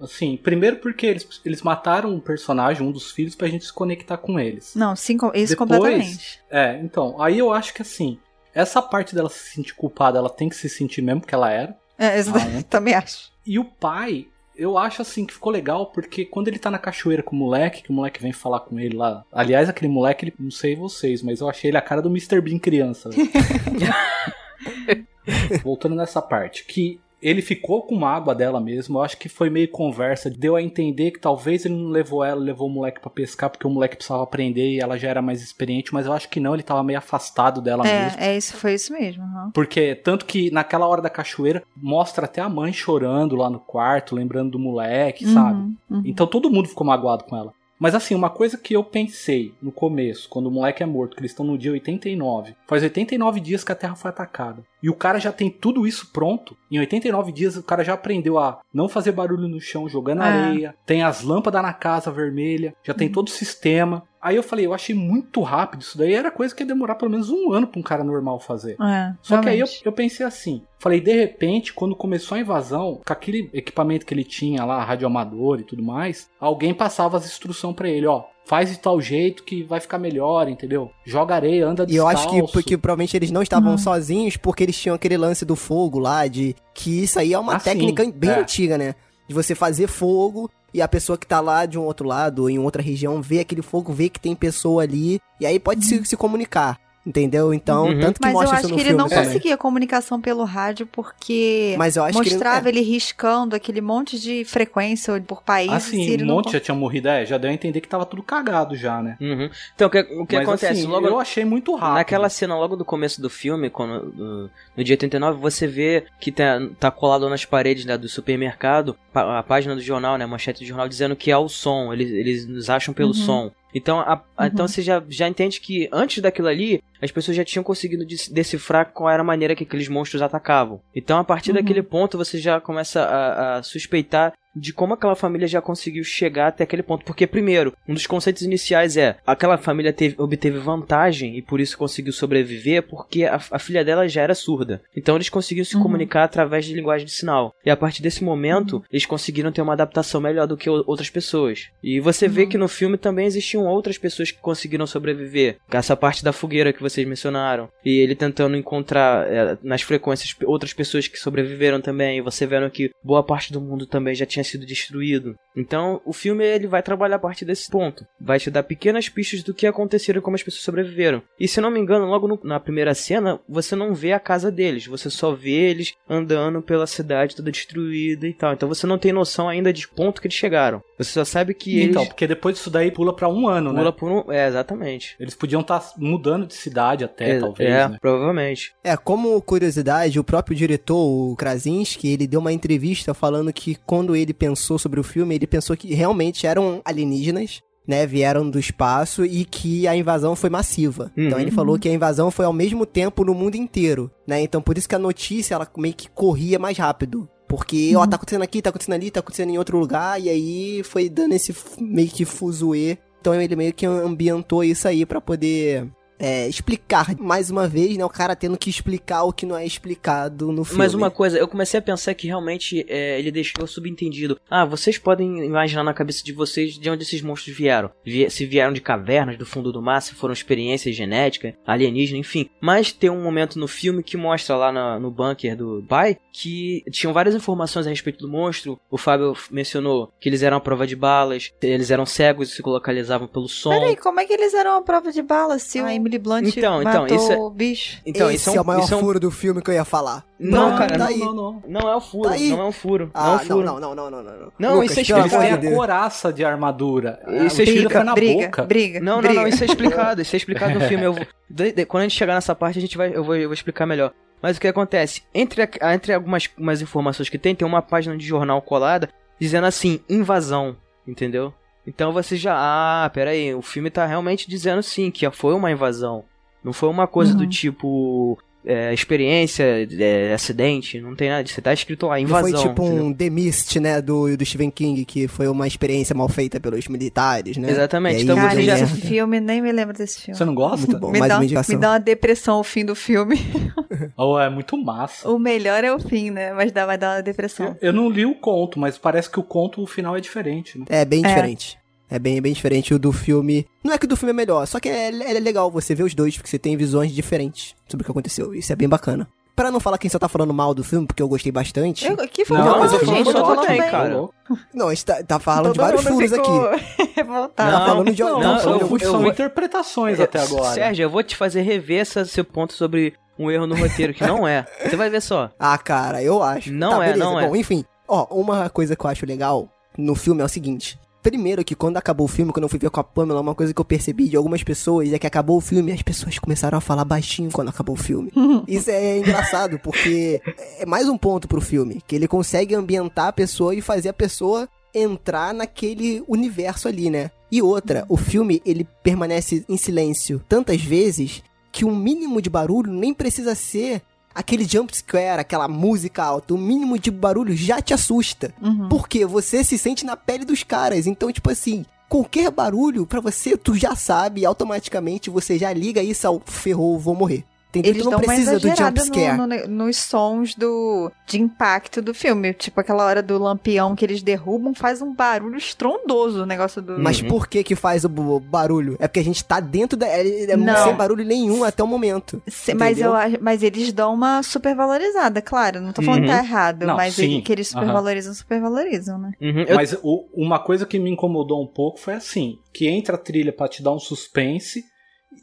Assim, primeiro porque eles, eles mataram um personagem, um dos filhos, pra gente se conectar com eles. Não, sim, isso Depois- completamente. É, então, aí eu acho que assim, essa parte dela se sentir culpada, ela tem que se sentir mesmo, porque ela era. É, isso Ah, é? também acho. E o pai, eu acho assim que ficou legal, porque quando ele tá na cachoeira com o moleque, que o moleque vem falar com ele lá. Aliás, aquele moleque, ele, não sei vocês, mas eu achei ele a cara do Mr. Bean criança. Voltando nessa parte, que ele ficou com mágoa dela mesmo, eu acho que foi meio conversa, deu a entender que talvez ele não levou ela, levou o moleque pra pescar, porque o moleque precisava aprender e ela já era mais experiente, mas eu acho que não, ele tava meio afastado dela mesmo. É, é isso, foi isso mesmo. aham. Porque tanto que naquela hora da cachoeira mostra até a mãe chorando lá no quarto, lembrando do moleque, sabe? Uhum, uhum. Então todo mundo ficou magoado com ela. Mas assim, uma coisa que eu pensei no começo, quando o moleque é morto, que eles estão no dia 89. Faz 89 dias que a Terra foi atacada. E o cara já tem tudo isso pronto. Em 89 dias o cara já aprendeu a não fazer barulho no chão jogando É. areia. Tem as lâmpadas na casa vermelha. Já tem todo o sistema. Aí eu falei, eu achei muito rápido isso daí. Era coisa que ia demorar pelo menos um ano pra um cara normal fazer. É, Só que aí eu, realmente. eu pensei assim, falei, de repente, quando começou a invasão, com aquele equipamento que ele tinha lá, radioamador e tudo mais, alguém passava as instruções pra ele, ó, faz de tal jeito que vai ficar melhor, entendeu? Joga areia, anda E eu acho que porque provavelmente eles não estavam Uhum. sozinhos porque eles tinham aquele lance do fogo lá, de que isso aí é uma Ah, sim, técnica bem é. antiga, né? De você fazer fogo e a pessoa que tá lá de um outro lado, ou em outra região, vê aquele fogo, vê que tem pessoa ali, e aí pode se, se comunicar. Entendeu? Então, Uhum. tanto que Mas eu mostra acho isso no que ele não também. conseguia comunicação pelo rádio porque Mas eu acho que ele- mostrava é. ele, riscando aquele monte de frequência por país. Ah, e sim, ele um não monte já tinha morrido, é, já deu a entender que tava tudo cagado já, né? Uhum. Então, o que, o que Mas, acontece? assim, logo eu achei muito rápido. Naquela cena logo do começo do filme, quando, no, no dia 89, você vê que tá, tá colado nas paredes né, do supermercado a página do jornal, né, a manchete do jornal, dizendo que é o som, eles, eles nos acham pelo Uhum. som. Então, a- a- Uhum. então você já, já entende que antes daquilo ali, as pessoas já tinham conseguido decifrar qual era a maneira que aqueles monstros atacavam. Então, a partir Uhum. daquele ponto, você já começa a, a suspeitar de como aquela família já conseguiu chegar até aquele ponto. Porque, primeiro, um dos conceitos iniciais é aquela família teve, obteve vantagem e por isso conseguiu sobreviver porque a, a filha dela já era surda. Então eles conseguiram se Uhum. comunicar através de linguagem de sinal. E a partir desse momento, eles conseguiram ter uma adaptação melhor do que outras pessoas. E você vê Uhum. que no filme também existiam outras pessoas que conseguiram sobreviver. Essa parte da fogueira que vocês mencionaram. E ele tentando encontrar é, nas frequências outras pessoas que sobreviveram também. E você vendo que boa parte do mundo também já tinha sido destruído. Então, o filme ele vai trabalhar a partir desse ponto. Vai te dar pequenas pistas do que aconteceram e como as pessoas sobreviveram. E se não me engano, logo no- na primeira cena, você não vê a casa deles. Você só vê eles andando pela cidade toda destruída e tal. Então você não tem noção ainda de ponto que eles chegaram. Você só sabe que Então, eles... porque depois disso daí pula pra um ano, Pula né? por um... É, exatamente. Eles podiam estar mudando de cidade até, é, talvez, é, né? provavelmente. É, como curiosidade, o próprio diretor, o Krasinski, ele deu uma entrevista falando que quando ele pensou sobre o filme, ele pensou que realmente eram alienígenas né, vieram do espaço e que a invasão foi massiva. Então Uhum. ele falou que a invasão foi ao mesmo tempo no mundo inteiro, né? Então por isso que a notícia ela meio que corria mais rápido. Porque, ó, tá acontecendo aqui, tá acontecendo ali, tá acontecendo em outro lugar, e aí foi dando esse meio que fuzuê. Então ele meio que ambientou isso aí pra poder é, explicar mais uma vez, né? O cara tendo que explicar o que não é explicado no filme. Mas uma coisa, eu comecei a pensar que realmente é, ele deixou subentendido. Ah, vocês podem imaginar na cabeça de vocês de onde esses monstros vieram. Vie- se vieram de cavernas, do fundo do mar, se foram experiências genéticas, alienígena, enfim. Mas tem um momento no filme que mostra lá na- no bunker do pai que tinham várias informações a respeito do monstro. O Fábio mencionou que eles eram a prova de balas, eles eram cegos e se localizavam pelo som. Peraí, como é que eles eram a prova de bala se a Emily Blunt Então, então, matou isso é- o bicho? Então, Esse isso é, um- o maior isso é um- furo do filme que eu ia falar. Não, cara, tá não, aí. Não, não. Não é o furo, Tá aí. não é um furo. não é Ah, um não, furo. não, não, não, não, não. Não, Lucas, isso é amor têm de a coraça de armadura. Isso é tiro explica- foi na briga, boca. briga, Não, não, briga. não, isso é explicado, isso é explicado no filme. Eu vou- de- de- quando a gente chegar nessa parte, a gente vai, eu vou, eu vou explicar melhor. Mas o que acontece? Entre, a- entre algumas umas informações que tem, tem uma página de jornal colada dizendo assim, invasão, entendeu? Então você já, ah, pera aí, o filme tá realmente dizendo sim, que foi uma invasão. Não foi uma coisa do Uhum. tipo é, experiência, é, acidente, não tem nada disso. Tá escrito lá, Não invasão. foi tipo entendeu? um The Mist, né, do, do Stephen King, que foi uma experiência mal feita pelos militares, né? Exatamente, aí então Cara, você já- merda. esse filme, nem me lembro desse filme. Você não gosta? Muito bom, me, mais dá, uma me dá uma depressão o fim do filme. Oh, é muito massa. O melhor é o fim, né? Mas dá, vai dar uma depressão. Eu, eu não li o conto, mas parece que o conto, o final é diferente. Né? É bem É. diferente. É bem, bem diferente o do filme. Não é que o do filme é melhor, só que é, é legal você ver os dois, porque você tem visões diferentes sobre o que aconteceu. Isso é bem bacana. Pra não falar quem só tá falando mal do filme, porque eu gostei bastante. Eu, que foi Não, uma mas coisa o filme que foi eu tô falando bem. cara. Não, a gente tá, tá falando de Todo vários furos ficou aqui. revoltado. Tá falando de- Não, não, são, eu- eu- são eu- interpretações até agora. Sérgio, eu vou te fazer rever essa, seu ponto sobre um erro no roteiro, que não é. Você vai ver só. Ah, cara, eu acho. Não Tá, é, beleza. não é. Bom, enfim. Ó, uma coisa que eu acho legal no filme é o seguinte. Primeiro que quando acabou o filme, quando eu fui ver com a Pamela, uma coisa que eu percebi de algumas pessoas é que acabou o filme e as pessoas começaram a falar baixinho quando acabou o filme. Isso é engraçado, porque é mais um ponto pro filme, que ele consegue ambientar a pessoa e fazer a pessoa entrar naquele universo ali, né? E outra, o filme ele permanece em silêncio tantas vezes que um mínimo de barulho nem precisa ser aquele jump scare, aquela música alta. O mínimo de barulho já te assusta. Uhum. Porque você se sente na pele dos caras. Então, tipo assim, qualquer barulho pra você, tu já sabe, automaticamente você já liga isso ao ferrou, vou morrer. Entendeu? Eles tu não precisa do jump exagerada scare. no, no- nos sons do, de impacto do filme. Tipo, aquela hora do lampião que eles derrubam faz um barulho estrondoso o negócio do... Mas Uhum. por que que faz o barulho? É porque a gente tá dentro da... É, é Não. sem barulho nenhum até o momento. Se- mas, eu, mas eles dão uma supervalorizada, claro. Não tô falando que Uhum. tá errado, Não, mas ele- que eles supervalorizam, supervalorizam, né? Uhum, eu- Mas o- uma coisa que me incomodou um pouco foi assim: que entra a trilha pra te dar um suspense,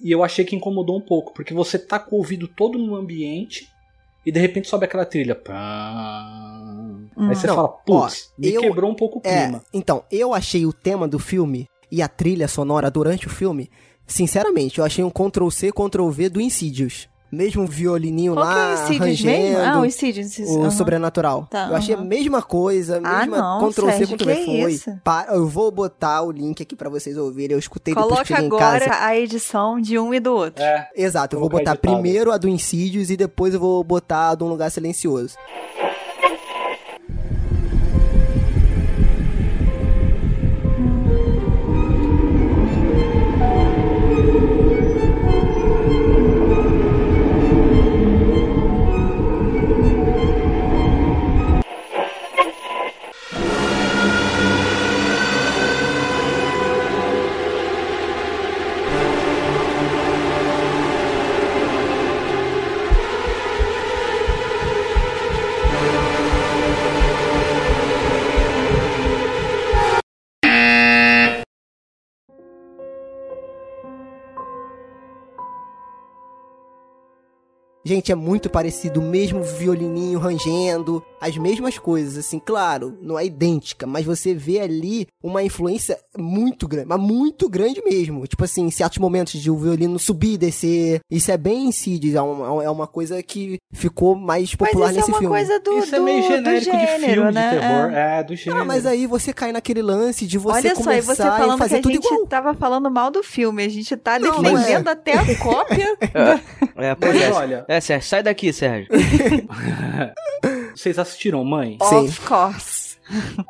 e eu achei que incomodou um pouco, porque você tá com o ouvido todo no ambiente, e de repente sobe aquela trilha. Pá. Aí você Não, fala, putz, me eu- quebrou um pouco o É, clima. então, eu achei o tema do filme e a trilha sonora durante o filme, sinceramente, eu achei um Ctrl-C, Ctrl-V do Insidious. Mesmo violininho Qual que é lá, o Insidious mesmo? arranjando, Ah, o Insidious. o aham. sobrenatural. Tá, eu achei aham. a mesma coisa, Ah, mesma não, Ctrl-C, Sérgio, Ctrl-V que foi. isso? Pa- eu vou botar o link aqui pra vocês ouvirem, eu escutei depois que Coloca cheguei em agora casa. a edição de um e do outro. É. Exato, eu vou botar editado. primeiro a do Insidious e depois eu vou botar a de um lugar silencioso. Gente, é muito parecido, mesmo violininho rangendo, as mesmas coisas, assim, claro, não é idêntica, mas você vê ali uma influência muito grande, mas muito grande mesmo. Tipo assim, em certos momentos de o violino subir e descer. Isso é bem Insidious, é uma, é uma coisa que ficou mais popular Mas isso nesse é uma filme. coisa do, Isso é do- meio do genérico gênero, de filme né? de terror. É. É, do gênero. Ah, mas aí você cai naquele lance de você Olha só, e começar você falando que fazer a tudo gente igual. tava falando mal do filme. A gente tá Não, defendendo até a cópia. É, pois Mas é. olha, É, Sérgio, sai daqui, Sérgio. vocês assistiram Mãe? Sim. Of course.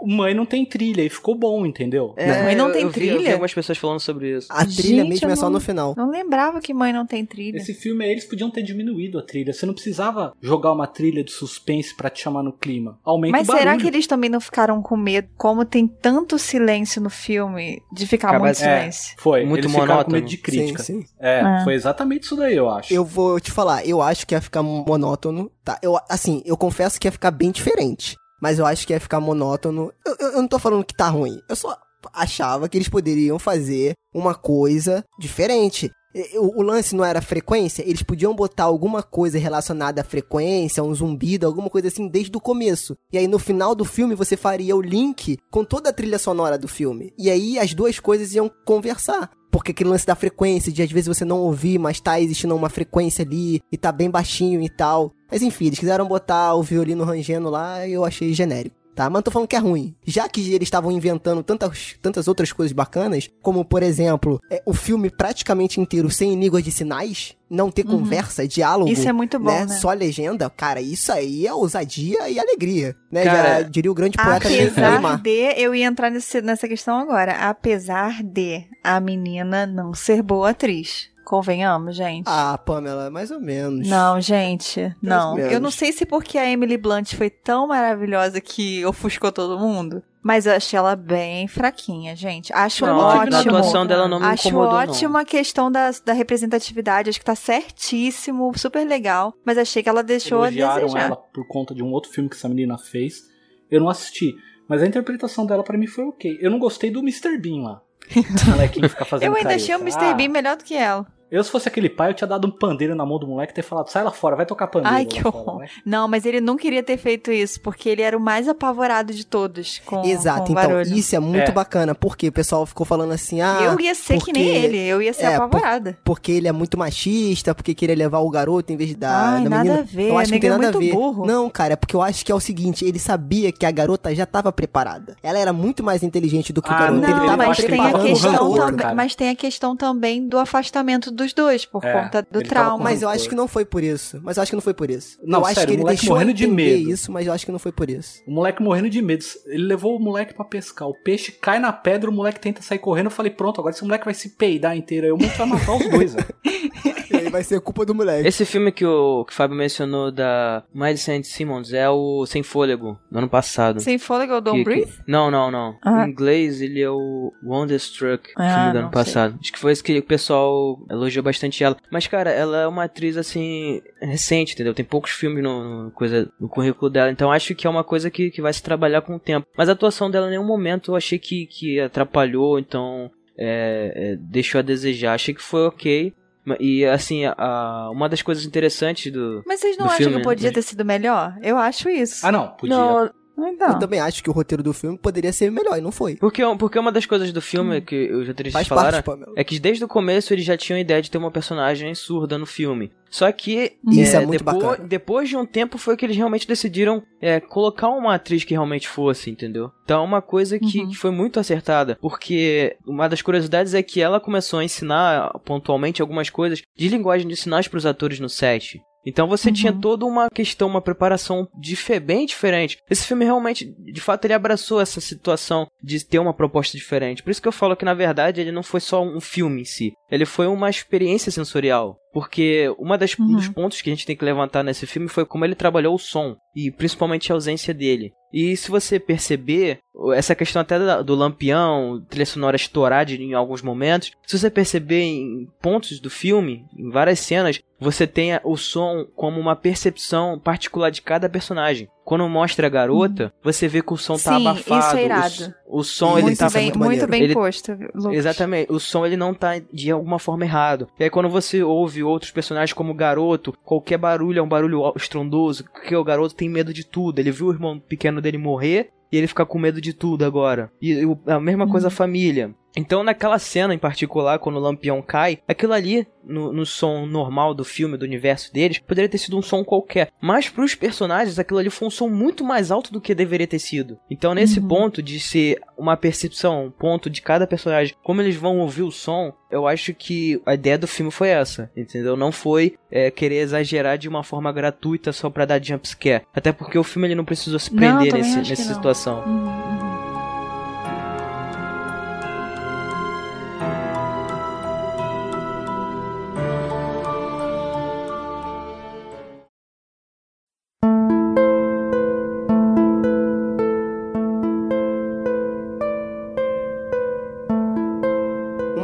Mãe não tem trilha e ficou bom, entendeu? É, Mãe não eu- tem eu vi- Eu vi trilha? algumas pessoas falando sobre isso. A trilha Gente, mesmo é só não- no final. Não lembrava que mãe não tem trilha. Esse filme aí, eles podiam ter diminuído a trilha. Você não precisava jogar uma trilha de suspense pra te chamar no clima. Aumenta Mas o barulho. será que eles também não ficaram com medo? Como tem tanto silêncio no filme, de ficar Acaba- muito é. silêncio. Foi, Muito eles ficaram com monótono. medo de crítica. Sim, sim. É, É. foi exatamente isso daí, eu acho. Eu vou te falar, eu acho que ia ficar monótono, tá? Eu, assim, eu confesso que ia ficar bem diferente. Mas eu acho que ia ficar monótono. Eu, eu- eu não tô falando que tá ruim. Eu só achava que eles poderiam fazer uma coisa diferente. O, o lance não era frequência, eles podiam botar alguma coisa relacionada à frequência, um zumbido, alguma coisa assim desde o começo. E aí no final do filme você faria o link com toda a trilha sonora do filme. E aí as duas coisas iam conversar. Porque aquele lance da frequência, de às vezes você não ouvir, mas tá existindo uma frequência ali e tá bem baixinho e tal. Mas enfim, eles quiseram botar o violino rangendo lá e eu achei genérico. Tá, mas não tô falando que é ruim. Já que eles estavam inventando tantas, tantas outras coisas bacanas, como por exemplo, é, o filme praticamente inteiro sem língua de sinais, não ter conversa, diálogo. Isso é muito bom, né? Só legenda, cara, isso aí é ousadia e alegria. Né? Cara, Já diria o grande poeta Apesar de, eu ia entrar nesse- nessa questão agora. Apesar de a menina não ser boa atriz. Convenhamos, gente. Ah, Pamela, mais ou menos. Não, gente, não. menos. Eu não sei se porque a Emily Blunt foi tão maravilhosa que ofuscou todo mundo, mas eu achei ela bem fraquinha, gente. Acho Não, ótimo. a atuação dela não me Acho incomodou, não. ótima a questão da, da representatividade, acho que tá certíssimo, super legal, mas achei que ela deixou a Elogiaram desejar. ela por conta de um outro filme que essa menina fez. Eu não assisti. Mas a interpretação dela pra mim foi ok. Eu não gostei do Mr. Bean lá. O molequinho que fica fazendo Eu ainda achei o Mr. Ah, Bean melhor do que ela. Eu, se fosse aquele pai, eu tinha dado um pandeiro na mão do moleque e ter falado, sai lá fora, vai tocar pandeiro. Ai, que fora, horror. vai." Não, mas ele não queria ter feito isso, porque ele era o mais apavorado de todos com, Exato, com o então barulho. isso é muito É. bacana, porque o pessoal ficou falando assim, ah, eu ia ser que porque- nem ele, eu ia ser é, por- apavorada. porque ele é muito machista, porque queria levar o garoto em vez da, Ai, da nada menina. a ver, eu acho que não tem é nada a muito ver. burro. Não, cara, é porque eu acho que é o seguinte, ele sabia que a garota já tava preparada. Ela era muito mais inteligente do que o Ah, garoto. não, ele tava mas que tem, a o questão também, mas tem a questão também do afastamento dos dois, por É, conta do trauma. Mas eu acho que não foi por isso. Mas eu acho que não foi por isso. Não, eu acho sério, que o ele deixou morrendo de medo. isso, mas eu acho que não foi por isso. O moleque morrendo de medo. Ele levou o moleque pra pescar. O peixe cai na pedra, o moleque tenta sair correndo. Eu falei, pronto, agora esse moleque vai se peidar inteiro. Aí o moleque vai matar os dois, vai ser culpa do moleque. Esse filme que o, que o Fábio mencionou da Miley Saint Simmons é o Sem Fôlego, do ano passado. Sem fôlego, Don't Que- Breathe? que- Não, não, não. Ah. Em inglês ele é o Wonderstruck, Ah, filme do ano passado. Acho que foi esse que o pessoal elogiou bastante ela. Mas, cara, ela é uma atriz, assim, recente, entendeu? Tem poucos filmes no, no coisa, no currículo dela. Então acho que é uma coisa que, que vai se trabalhar com o tempo. Mas a atuação dela em nenhum momento eu achei que, que atrapalhou, então é, é, deixou a desejar. Achei que foi ok. E assim, a, uma das coisas interessantes do. Mas vocês não acham filme, que podia né? ter sido melhor? Eu acho isso. Ah, não, podia. Não, Então. Eu também acho que o roteiro do filme poderia ser melhor, e não foi. porque, porque uma das coisas do filme que os roteiristas Faz falaram parte, é que desde o começo eles já tinham a ideia de ter uma personagem surda no filme. Só que Isso é, é muito depois, bacana. depois de um tempo foi que eles realmente decidiram é, colocar uma atriz que realmente fosse, entendeu? Então é uma coisa que, Uhum. que foi muito acertada, porque uma das curiosidades é que ela começou a ensinar pontualmente algumas coisas de linguagem de sinais para os atores no set. Então você Uhum. tinha toda uma questão, uma preparação dife- bem diferente. Esse filme realmente, de fato, ele abraçou essa situação de ter uma proposta diferente. Por isso que eu falo que, na verdade, ele não foi só um filme em si. Ele foi uma experiência sensorial. Porque uma das um Uhum. dos pontos que a gente tem que levantar nesse filme foi como ele trabalhou o som. E principalmente a ausência dele. E se você perceber, essa questão até do lampião, trilha sonora estourada em alguns momentos, se você perceber em pontos do filme, em várias cenas, você tem o som como uma percepção particular de cada personagem. quando mostra a garota, você vê que o som tá Sim, abafado. isso é o- irado. O, som, ele muito tá bem, muito bem Ele- posto, Lucas. Exatamente, o som ele não tá de alguma forma errado. E aí quando você ouve outros personagens como o garoto, qualquer barulho é um barulho estrondoso, porque o garoto tem medo de tudo. Ele viu o irmão pequeno dele morrer e ele fica com medo de tudo agora. E o- a mesma coisa a família. Então, naquela cena em particular, quando o lampião cai, aquilo ali, no, no som normal do filme, do universo deles, poderia ter sido um som qualquer. Mas pros personagens, aquilo ali foi um som muito mais alto do que deveria ter sido. Então, nesse ponto de ser uma percepção, um ponto de cada personagem, como eles vão ouvir o som, eu acho que a ideia do filme foi essa, entendeu? Não foi é, querer exagerar de uma forma gratuita só pra dar jumpscare. Até porque o filme ele não precisou se prender nessa situação. Uhum,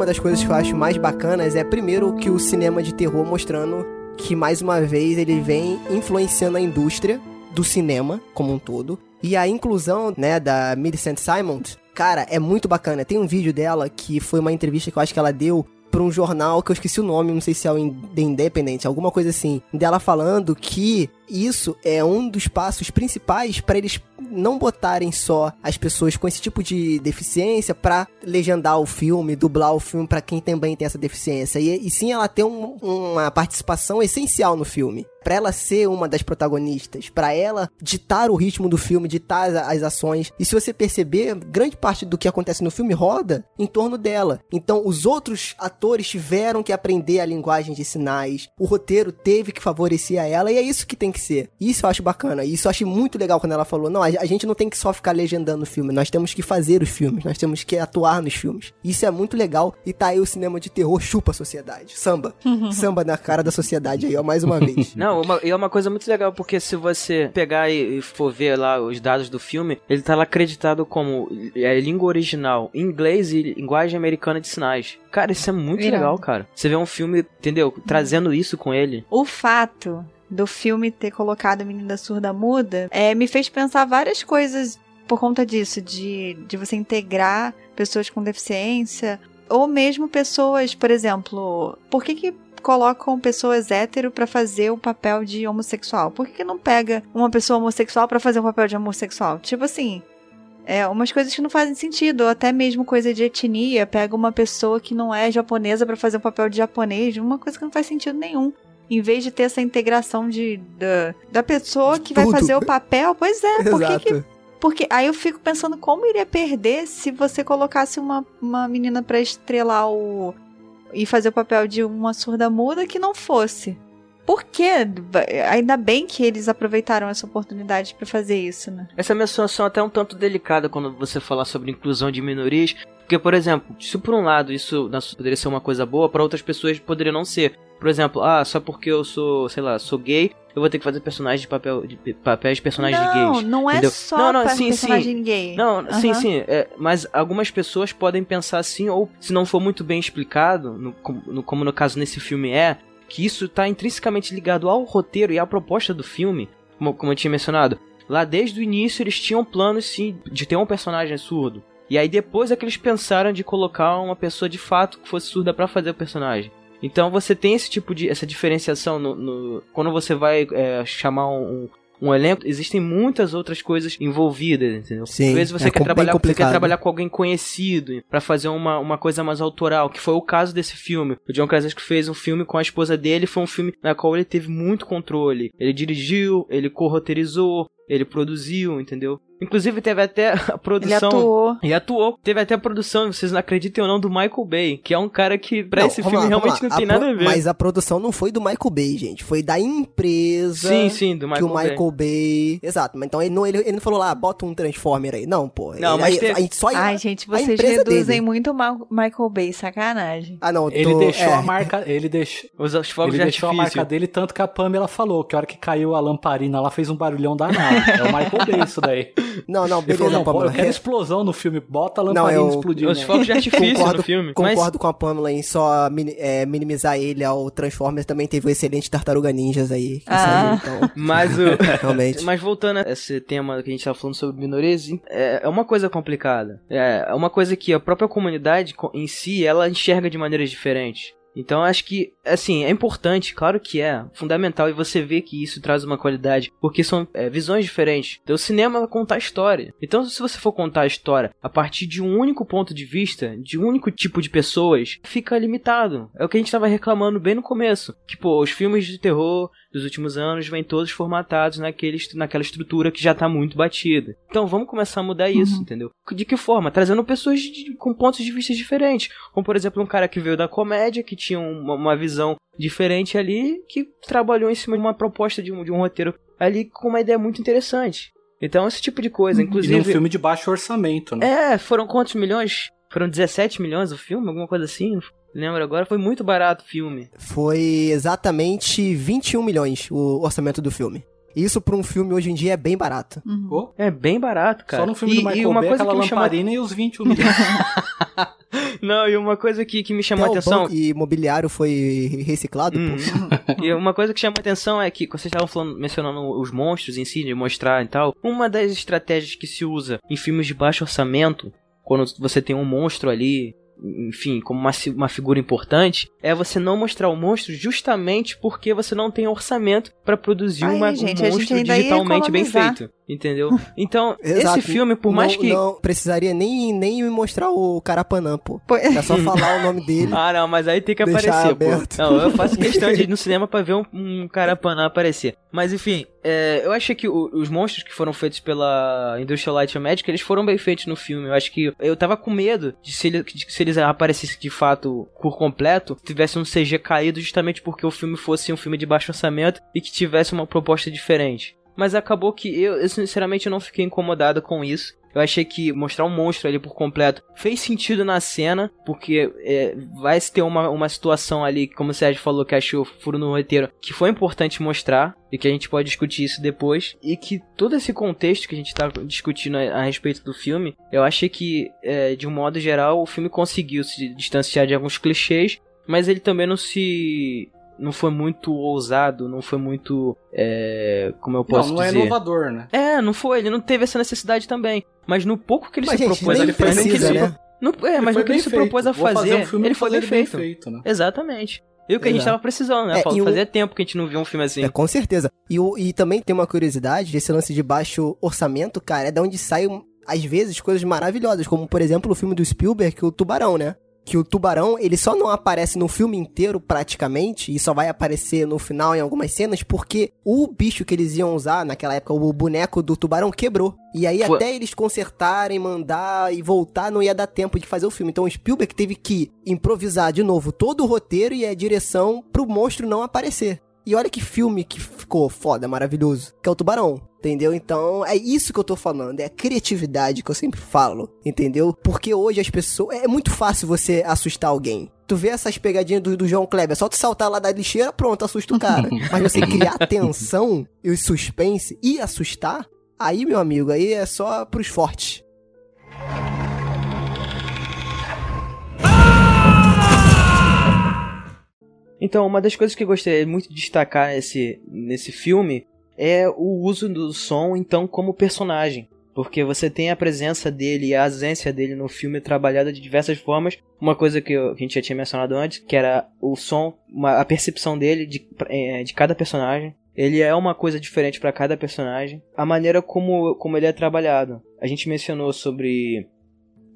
Uma das coisas que eu acho mais bacanas é, primeiro, que o cinema de terror mostrando que, mais uma vez, ele vem influenciando a indústria do cinema como um todo. E a inclusão, né, da Millicent Simons, cara, é muito bacana. Tem um vídeo dela que foi uma entrevista que eu acho que ela deu pra um jornal que eu esqueci o nome, não sei se é o The Independent, alguma coisa assim, dela falando que isso é um dos passos principais para eles não botarem só as pessoas com esse tipo de deficiência pra legendar o filme, dublar o filme pra quem também tem essa deficiência. E, e sim ela ter um- uma participação essencial no filme. Pra ela ser uma das protagonistas, pra ela ditar o ritmo do filme, ditar as, as ações. E se você perceber, grande parte do que acontece no filme roda em torno dela. Então, os outros atores tiveram que aprender a linguagem de sinais. O roteiro teve que favorecer a ela e é isso que tem que ser. Isso eu acho bacana. Isso eu acho muito legal quando ela falou: "Não, a, a gente não tem que só ficar legendando o filme, nós temos que fazer os filmes, nós temos que atuar nos filmes". Isso é muito legal e tá aí o cinema de terror chupa a sociedade. Samba. Samba na cara da sociedade aí, ó, mais uma vez. Não, uma- e é uma coisa muito legal, porque se você pegar e, e for ver lá os dados do filme, ele tá lá acreditado como é, língua original, inglês e linguagem americana de sinais. Cara, isso é muito legal, cara. Você vê um filme, entendeu? Trazendo isso com ele. O fato do filme ter colocado a menina surda muda é, me fez pensar várias coisas por conta disso, de, de você integrar pessoas com deficiência, ou mesmo pessoas, por exemplo, por que que colocam pessoas hétero pra fazer o papel de homossexual? Por que, não pega uma pessoa homossexual pra fazer o papel de homossexual? Tipo assim, é umas coisas que não fazem sentido, ou até mesmo coisa de etnia, pega uma pessoa que não é japonesa pra fazer o papel de japonês, uma coisa que não faz sentido nenhum. Em vez de ter essa integração de, da, da pessoa que vai tudo. fazer o papel, pois é, por que que porque aí eu fico pensando como iria perder se você colocasse uma, uma menina pra estrelar o. e fazer o papel de uma surda muda que não fosse. Por quê? Ainda bem que eles aproveitaram essa oportunidade pra fazer isso, né? Essa é uma situação até um tanto delicada quando você falar sobre inclusão de minorias, porque, por exemplo, se por um lado isso poderia ser uma coisa boa, para outras pessoas poderia não ser. Por exemplo, ah, só porque eu sou, sei lá, sou gay, eu vou ter que fazer personagem de papel de papéis de personagens não, gays. não é entendeu? só Não, não, sim, personagem gay. Não, sim, Aham. sim. é, mas algumas pessoas podem pensar assim, ou se não for muito bem explicado, no- como no caso nesse filme é, que isso tá intrinsecamente ligado ao roteiro e à proposta do filme, como, como eu tinha mencionado. Lá desde o início eles tinham planos sim de ter um personagem surdo. E aí depois é que eles pensaram de colocar uma pessoa de fato que fosse surda pra fazer o personagem. Então você tem esse tipo de essa diferenciação no, no- quando você vai é, chamar um, um elenco, existem muitas outras coisas envolvidas, entendeu? Sim, Às vezes você é quer trabalhar, você quer trabalhar com alguém conhecido pra fazer uma, uma coisa mais autoral, que foi o caso desse filme. O John Krasinski fez um filme com a esposa dele, foi um filme na qual ele teve muito controle. Ele dirigiu, ele co-roteirizou, ele produziu, entendeu? Inclusive teve até a Ele produção atuou. e atuou. Teve até a produção, vocês não acreditem ou não, do Michael Bay, que é um cara que pra Não, esse filme lá, realmente não tem pro- nada a ver. Mas a produção não foi do Michael Bay, gente. Foi da empresa. Sim, sim, do que Michael o Bay. Michael Bay. Exato, mas então ele não, ele, ele não falou lá, bota um Transformer aí. Não, pô. Não, Ele- mas aí- teve- aí só Ai, gente, a vocês reduzem dele. muito o Michael Bay, sacanagem. Ah, não, Ele tô- deixou é. a marca. Ele deixou. Os, os fogos Ele de deixou a marca dele, tanto que a Pamela falou que a hora que caiu a lamparina lá fez um barulhão danado. É o Michael Bay isso daí. Não, não, Ele beleza, falou, não, Pamela. eu quero explosão no filme, bota a Não, lamparina eu- explodindo. Os fogos de artifício Concordo, no filme. concordo com a Pamela em só é, minimizar ele ao Transformers. Também teve o excelente Tartaruga Ninjas aí. que Ah. saiu, então, Mas o. realmente. Mas voltando a esse tema que a gente tava falando sobre minorias, é, é uma coisa complicada. É, é uma coisa que a própria comunidade co- em si, ela enxerga de maneiras diferentes. Então acho que, assim, é importante, claro que é, fundamental, e você vê que isso traz uma qualidade, porque são é, visões diferentes. Então o cinema vai contar história. Então se você for contar a história a partir de um único ponto de vista, de um único tipo de pessoas, fica limitado. É o que a gente tava reclamando bem no começo. Que, pô, os filmes de terror dos últimos anos vêm todos formatados naquele, naquela estrutura que já tá muito batida. Então vamos começar a mudar isso, entendeu? De que forma? Trazendo pessoas de- com pontos de vista diferentes. Como, por exemplo, um cara que veio da comédia, que tinha uma, uma visão diferente ali, que trabalhou em cima de uma proposta de um, de um roteiro ali com uma ideia muito interessante. Então, esse tipo de coisa. E num Inclusive. filme de baixo orçamento, né? É, foram quantos milhões? Foram 17 milhões o filme? Alguma coisa assim? Lembro agora? Foi muito barato o filme. Foi exatamente 21 milhões o orçamento do filme. Isso pra um filme hoje em dia é bem barato. Pô, É bem barato, cara. Só no filme e, do e Michael uma Bay, coisa aquela que me chamou... lamparina e os 21 milhões. Não, e uma coisa que, que me chamou a Até atenção... banco imobiliário foi reciclado, Uhum. pô. E uma coisa que chama atenção é que, quando vocês estavam falando, mencionando os monstros em si, de mostrar e tal, uma das estratégias que se usa em filmes de baixo orçamento, quando você tem um monstro ali, enfim, como uma, uma figura importante, é você não mostrar o monstro justamente porque você não tem orçamento pra produzir Ai, uma, gente, um monstro digitalmente bem feito. Entendeu? Então, esse filme, por mais não, que. Não precisaria nem, nem me mostrar o Carapanã, pô. Pô, É só falar o nome dele. Ah, não, mas aí tem que aparecer, aberto. pô. Não, eu faço questão de ir no cinema pra ver um, um carapanã aparecer. Mas enfim, é, eu achei que o- os monstros que foram feitos pela Industrial Light and Magic, eles foram bem feitos no filme. Eu acho que eu tava com medo de se, ele- de que se eles aparecessem de fato por completo, tivesse um CG caído justamente porque o filme fosse um filme de baixo orçamento e que tivesse uma proposta diferente. Mas acabou que eu, eu sinceramente não fiquei incomodado com isso. Eu achei que mostrar um monstro ali por completo fez sentido na cena, porque é, vai se ter uma, uma situação ali, como o Sérgio falou, que achou furo no roteiro, que foi importante mostrar, e que a gente pode discutir isso depois, e que todo esse contexto que a gente tá discutindo a, a respeito do filme, eu achei que, é, de um modo geral, o filme conseguiu se distanciar de alguns clichês, mas ele também não se. Não foi muito ousado, não foi muito. É, como eu posso não, não é dizer? inovador, né? É, não foi, ele não teve essa necessidade também. Mas no pouco que ele Mas, se gente, propôs fazer, no que precisa, ele se- né? no- é, mas foi no que ele se feito. propôs a Vou fazer, um filme ele foi bem fazer feito. né? Exatamente. E o que a gente Exato. tava precisando, né? É, Paulo? o- Fazia tempo que a gente não via um filme assim. É, com certeza. E, o, e também tem uma curiosidade, esse lance de baixo orçamento, cara, é da onde saem, às vezes, coisas maravilhosas, como, por exemplo, o filme do Spielberg, é o Tubarão, né? Que o tubarão, ele só não aparece no filme inteiro, praticamente, e só vai aparecer no final em algumas cenas, porque o bicho que eles iam usar naquela época, o boneco do tubarão, quebrou. E aí, Foi- até eles consertarem, mandar e voltar, não ia dar tempo de fazer o filme. Então, o Spielberg teve que improvisar de novo todo o roteiro e a direção pro monstro não aparecer. E olha que filme que ficou foda, maravilhoso. Que é o Tubarão. Entendeu? Então, é isso que eu tô falando. É a criatividade que eu sempre falo. Entendeu? Porque hoje as pessoas. É muito fácil você assustar alguém. Tu vê essas pegadinhas do, do João Kleber, é só tu saltar lá da lixeira, pronto, assusta o cara. Mas você criar tensão e suspense e assustar, aí, meu amigo, aí é só pros fortes. Então, uma das coisas que eu gostaria muito de destacar nesse, nesse filme é o uso do som, então, como personagem. Porque você tem a presença dele e a ausência dele no filme trabalhada de diversas formas. Uma coisa que, que a gente já tinha mencionado antes, que era o som, uma- a percepção dele de, eh, de cada personagem. Ele é uma coisa diferente para cada personagem. A maneira como, como ele é trabalhado. A gente mencionou sobre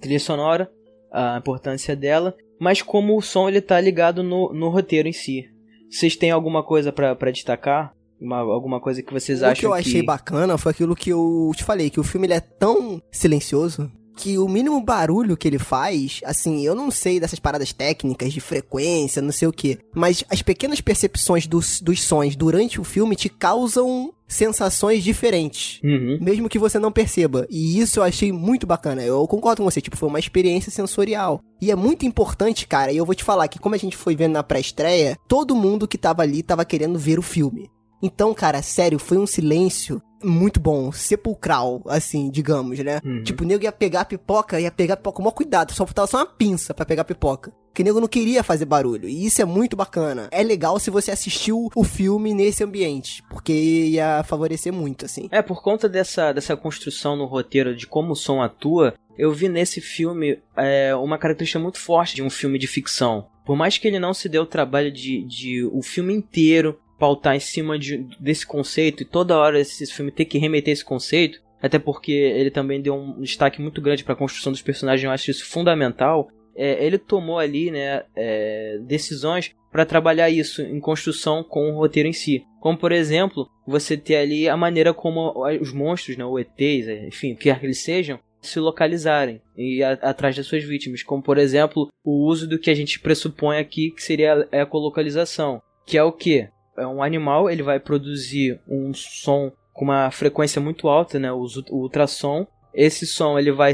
trilha sonora, a importância dela, mas como o som ele tá ligado no, no roteiro em si. Vocês têm alguma coisa pra destacar? Uma- alguma coisa que vocês o acham que eu achei bacana foi aquilo que eu te falei, que o filme ele é tão silencioso que o mínimo barulho que ele faz, assim, eu não sei dessas paradas técnicas de frequência, não sei o que, mas as pequenas percepções dos, dos sons durante o filme te causam sensações diferentes. Uhum. Mesmo que você não perceba. E isso eu achei muito bacana. Eu concordo com você, tipo, foi uma experiência sensorial. E é muito importante, cara, e eu vou te falar que como a gente foi vendo na pré-estreia, todo mundo que tava ali tava querendo ver o filme. Então, cara, sério, foi um silêncio muito bom, sepulcral, assim, digamos, né? Tipo, o nego ia pegar a pipoca, ia pegar a pipoca com o maior cuidado, só faltava só uma pinça pra pegar a pipoca. Porque o nego não queria fazer barulho, e isso é muito bacana. É legal se você assistiu o filme nesse ambiente, porque ia favorecer muito, assim. É, por conta dessa, dessa construção no roteiro de como o som atua, eu vi nesse filme é, uma característica muito forte de um filme de ficção. Por mais que ele não se dê o trabalho de, de o filme inteiro pautar em cima de, desse conceito e toda hora esse filme ter que remeter esse conceito, até porque ele também deu um destaque muito grande para a construção dos personagens, eu acho isso fundamental. É, ele tomou ali né, é, decisões para trabalhar isso em construção com o roteiro em si. Como, por exemplo, você ter ali a maneira como os monstros, né, ou ETs, enfim, o que quer que eles sejam, se localizarem e a, atrás das suas vítimas. Como, por exemplo, o uso do que a gente pressupõe aqui que seria a ecolocalização. Que é o que? É um animal, ele vai produzir um som com uma frequência muito alta, né, o, ultrassom. Esse som ele vai,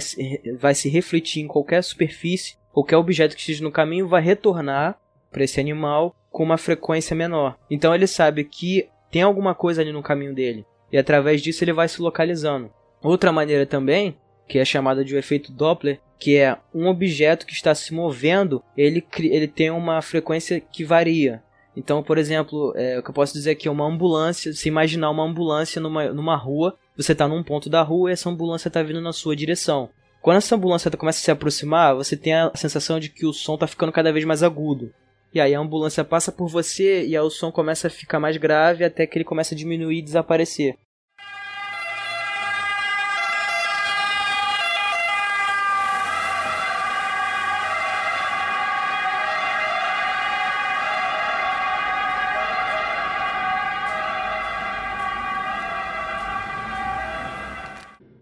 vai se refletir em qualquer superfície, qualquer objeto que esteja no caminho vai retornar para esse animal com uma frequência menor. Então ele sabe que tem alguma coisa ali no caminho dele e através disso ele vai se localizando. Outra maneira também, que é chamada de o efeito Doppler, que é um objeto que está se movendo, ele, ele tem uma frequência que varia. Então, por exemplo, é, o que eu posso dizer aqui é uma ambulância. Se imaginar uma ambulância numa, numa rua, você está num ponto da rua e essa ambulância está vindo na sua direção. Quando essa ambulância tá- começa a se aproximar, você tem a sensação de que o som está ficando cada vez mais agudo. E aí a ambulância passa por você e aí o som começa a ficar mais grave até que ele começa a diminuir e desaparecer.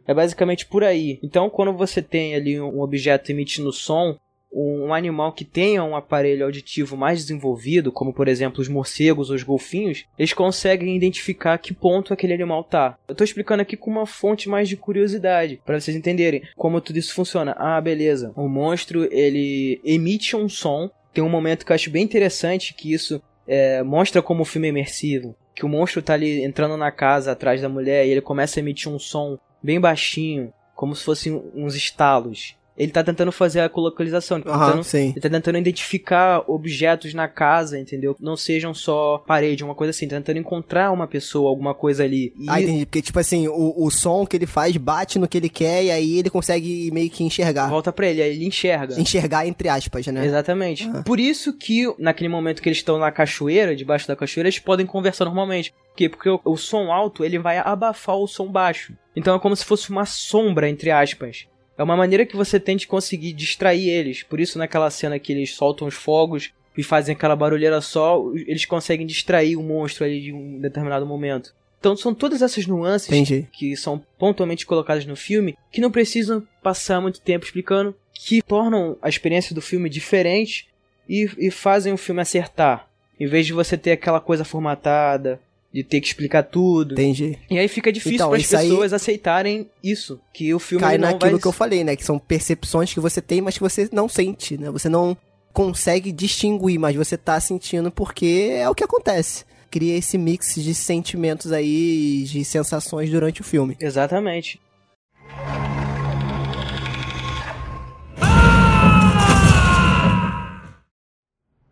É basicamente por aí. Então, quando você tem ali um objeto emitindo som, um animal que tenha um aparelho auditivo mais desenvolvido, como por exemplo os morcegos ou os golfinhos, eles conseguem identificar que ponto aquele animal tá. Eu tô explicando aqui com uma fonte mais de curiosidade, para vocês entenderem como tudo isso funciona. Ah, beleza. O monstro, ele emite um som. Tem um momento que eu acho bem interessante que isso é, mostra como o filme é imersivo. Que o monstro tá ali entrando na casa atrás da mulher e ele começa a emitir um som bem baixinho, como se fossem uns estalos. Ele tá tentando fazer a colocalização, ele tá tentando sim. ele tá tentando identificar objetos na casa, entendeu? Não sejam só parede, uma coisa assim. Tá tentando encontrar uma pessoa, alguma coisa ali. E Ah, entendi. Porque, tipo assim, o, o som que ele faz bate no que ele quer e aí ele consegue meio que enxergar. volta pra ele, aí ele enxerga. Enxergar entre aspas, né? Exatamente. Por isso que, naquele momento que eles estão na cachoeira, debaixo da cachoeira, eles podem conversar normalmente. Por quê? Porque o, o som alto, ele vai abafar o som baixo. Então é como se fosse uma sombra, entre aspas. É uma maneira que você tem de conseguir distrair eles. Por isso, naquela cena que eles soltam os fogos e fazem aquela barulheira só, eles conseguem distrair o monstro ali de um determinado momento. Então são todas essas nuances Entendi. que são pontualmente colocadas no filme, que não precisam passar muito tempo explicando, que tornam a experiência do filme diferente e, e fazem o filme acertar. Em vez de você ter aquela coisa formatada, de ter que explicar tudo. Entendi. E aí fica difícil Então, para as pessoas aceitarem isso, que o filme Cai não naquilo vai que eu falei, né? Que são percepções que você tem, mas que você não sente, né? Você não consegue distinguir, mas você tá sentindo porque é o que acontece. Cria esse mix de sentimentos aí, de sensações durante o filme. Exatamente.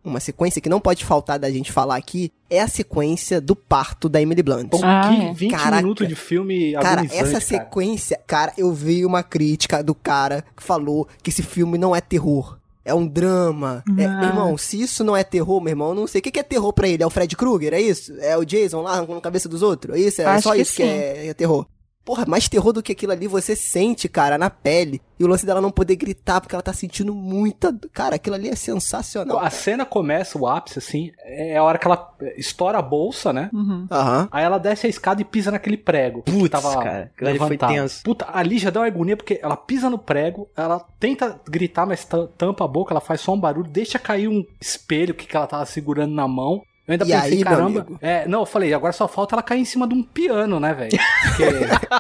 Uma sequência que não pode faltar da gente falar aqui é a sequência do parto da Emily Blunt. Ah, que é. 20 Caraca. minutos de filme Cara, essa cara. sequência, cara, eu vi uma crítica do cara que falou que esse filme não é terror. É um drama. É, meu irmão, se isso não é terror, meu irmão, eu não sei. O que que é terror pra ele? É o Fred Krueger? É isso? É o Jason lá arrancando a cabeça dos outros? É isso? É Acho só que isso que sim. é, é terror. Porra, mais terror do que aquilo ali você sente, cara, na pele. E o lance dela não poder gritar porque ela tá sentindo muita. Cara, aquilo ali é sensacional. A cena começa, o ápice, assim, é a hora que ela estoura a bolsa, né? Uhum. Aham. Aí ela desce a escada e pisa naquele prego. que Putz, tava cara, ali foi levantado. tenso. Puta, ali já deu uma agonia porque ela pisa no prego, ela tenta gritar, mas ta- tampa a boca, ela faz só um barulho, deixa cair um espelho que que ela tava segurando na mão. Eu ainda E pensei, aí, caramba. É, não, eu falei, agora só falta ela cair em cima de um piano, né, velho?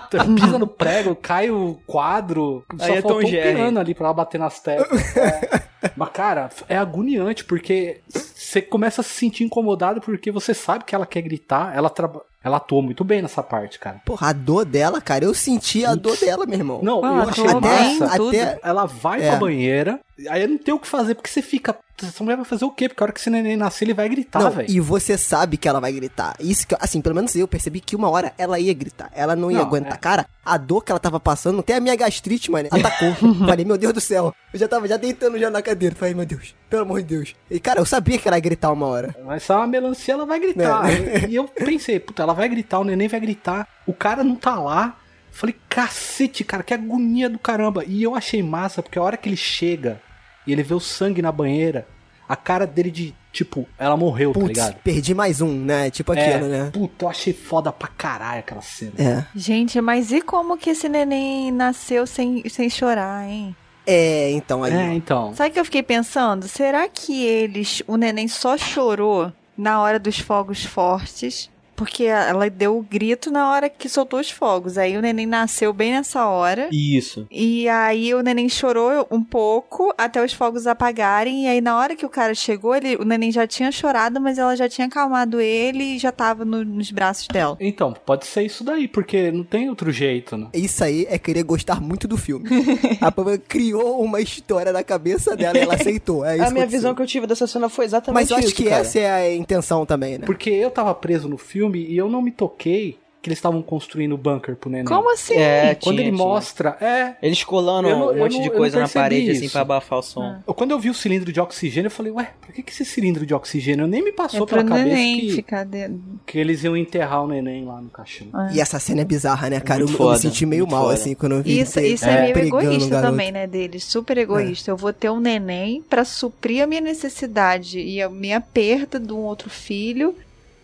Porque pisa no prego, cai o quadro, só Aí é faltou Tom um Jerry. piano ali pra ela bater nas teclas. É. Mas, cara, é agoniante, porque você começa a se sentir incomodado porque você sabe que ela quer gritar, ela traba- Ela atuou muito bem nessa parte, cara. Porra, a dor dela, cara, eu senti a dor dela, meu irmão. Não, Ah, eu achei bem, massa. até, Ela vai É. pra banheira, aí não tem o que fazer, porque você fica. Essa mulher vai fazer o quê? Porque a hora que esse neném nascer, ele vai gritar, velho. e você sabe que ela vai gritar. Isso que, assim, pelo menos eu percebi que uma hora ela ia gritar. Ela não ia Não, aguentar. é. Cara, a dor que ela tava passando, até a minha gastrite, mano, atacou. Falei, meu Deus do céu. Eu já tava já deitando já na cadeira. Falei, meu Deus, pelo amor de Deus. E, cara, eu sabia que ela ia gritar uma hora. Vai ser uma melancia, ela vai gritar. É. E eu pensei, puta, ela vai gritar, o neném vai gritar. O cara não tá lá. Falei, cacete, cara, que agonia do caramba. E eu achei massa, porque a hora que ele chega e ele vê o sangue na banheira, a cara dele de, tipo, ela morreu, tá ligado? perdi mais um, né? Tipo É, aquilo, né? Puta, eu achei foda pra caralho aquela cena. É. Gente, mas e como que esse neném nasceu sem, sem chorar, hein? É, então aí. É, então. Sabe o que eu fiquei pensando? Será que eles, o neném só chorou na hora dos fogos fortes? Porque ela deu o grito na hora que soltou os fogos. Aí o neném nasceu bem nessa hora. Isso. E aí o neném chorou um pouco até os fogos apagarem. E aí na hora que o cara chegou, ele, o neném já tinha chorado, mas ela já tinha acalmado ele e já tava no- nos braços dela. Então, pode ser isso daí, porque não tem outro jeito, né? Isso aí é querer gostar muito do filme. a Pamela criou uma história na cabeça dela e ela aceitou. É isso A minha aconteceu. visão que eu tive dessa cena foi exatamente Mas eu acho isso, que cara. essa é a intenção também, né? Porque eu tava preso no filme e eu não me toquei que eles estavam construindo o bunker pro neném. Como assim? É, Quando tinha, ele tinha. mostra, é. Eles colando Eu não- um eu monte não- de eu coisa na parede, assim, isso. pra abafar o som. Eu- Quando eu vi o cilindro de oxigênio, eu falei, ué, por que, que esse cilindro de oxigênio nem me passou É pela cabeça neném que, ficar dentro. que eles iam enterrar o neném lá no caixão? E essa cena é bizarra, né, cara? Eu, Muito eu me foda, senti meio mal, foda. assim, quando eu vi Isso, isso é, meio pregando o egoísta também, né, deles. Super egoísta. Eu vou ter um neném pra suprir a minha necessidade e a minha perda de um outro filho.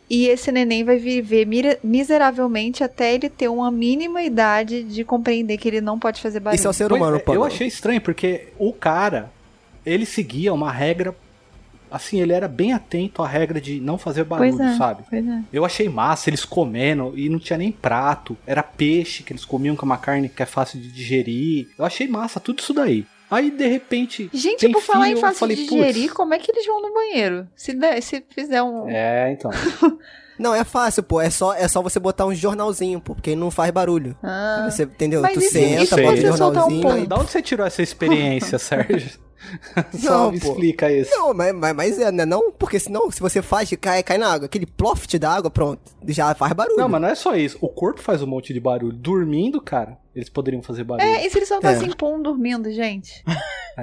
E esse neném vai viver miseravelmente até ele ter uma mínima idade de compreender que ele não pode fazer barulho. Isso é o ser Pois humano, é, pô. Eu achei estranho, porque o cara, ele seguia uma regra. Assim, ele era bem atento à regra de não fazer barulho, Pois é. sabe? Pois é. Eu achei massa eles comendo e não tinha nem prato. Era peixe que eles comiam com uma carne que é fácil de digerir. Eu achei massa tudo isso daí. Aí, de repente. Gente, tem por falar em filho, eu fácil falei, de "Putz, digerir, como é que eles vão no banheiro? Se, der- se fizer um. É, então. Não, é fácil, pô. É só, é só você botar um jornalzinho, pô, porque não faz barulho. Ah. Você, entendeu? Mas tu e se- senta, e se bota um jornalzinho. aí- Da onde você tirou essa experiência, Sérgio? Só Não, me pô. explica isso. Não, mas, mas, mas é, né? Não, porque senão, se você faz, cai, cai na água. Aquele ploft da água, pronto. Já faz barulho. Não, mas não é só isso. O corpo faz um monte de barulho. Dormindo, cara, eles poderiam fazer barulho. É, e se eles soltassem É. pum dormindo, gente?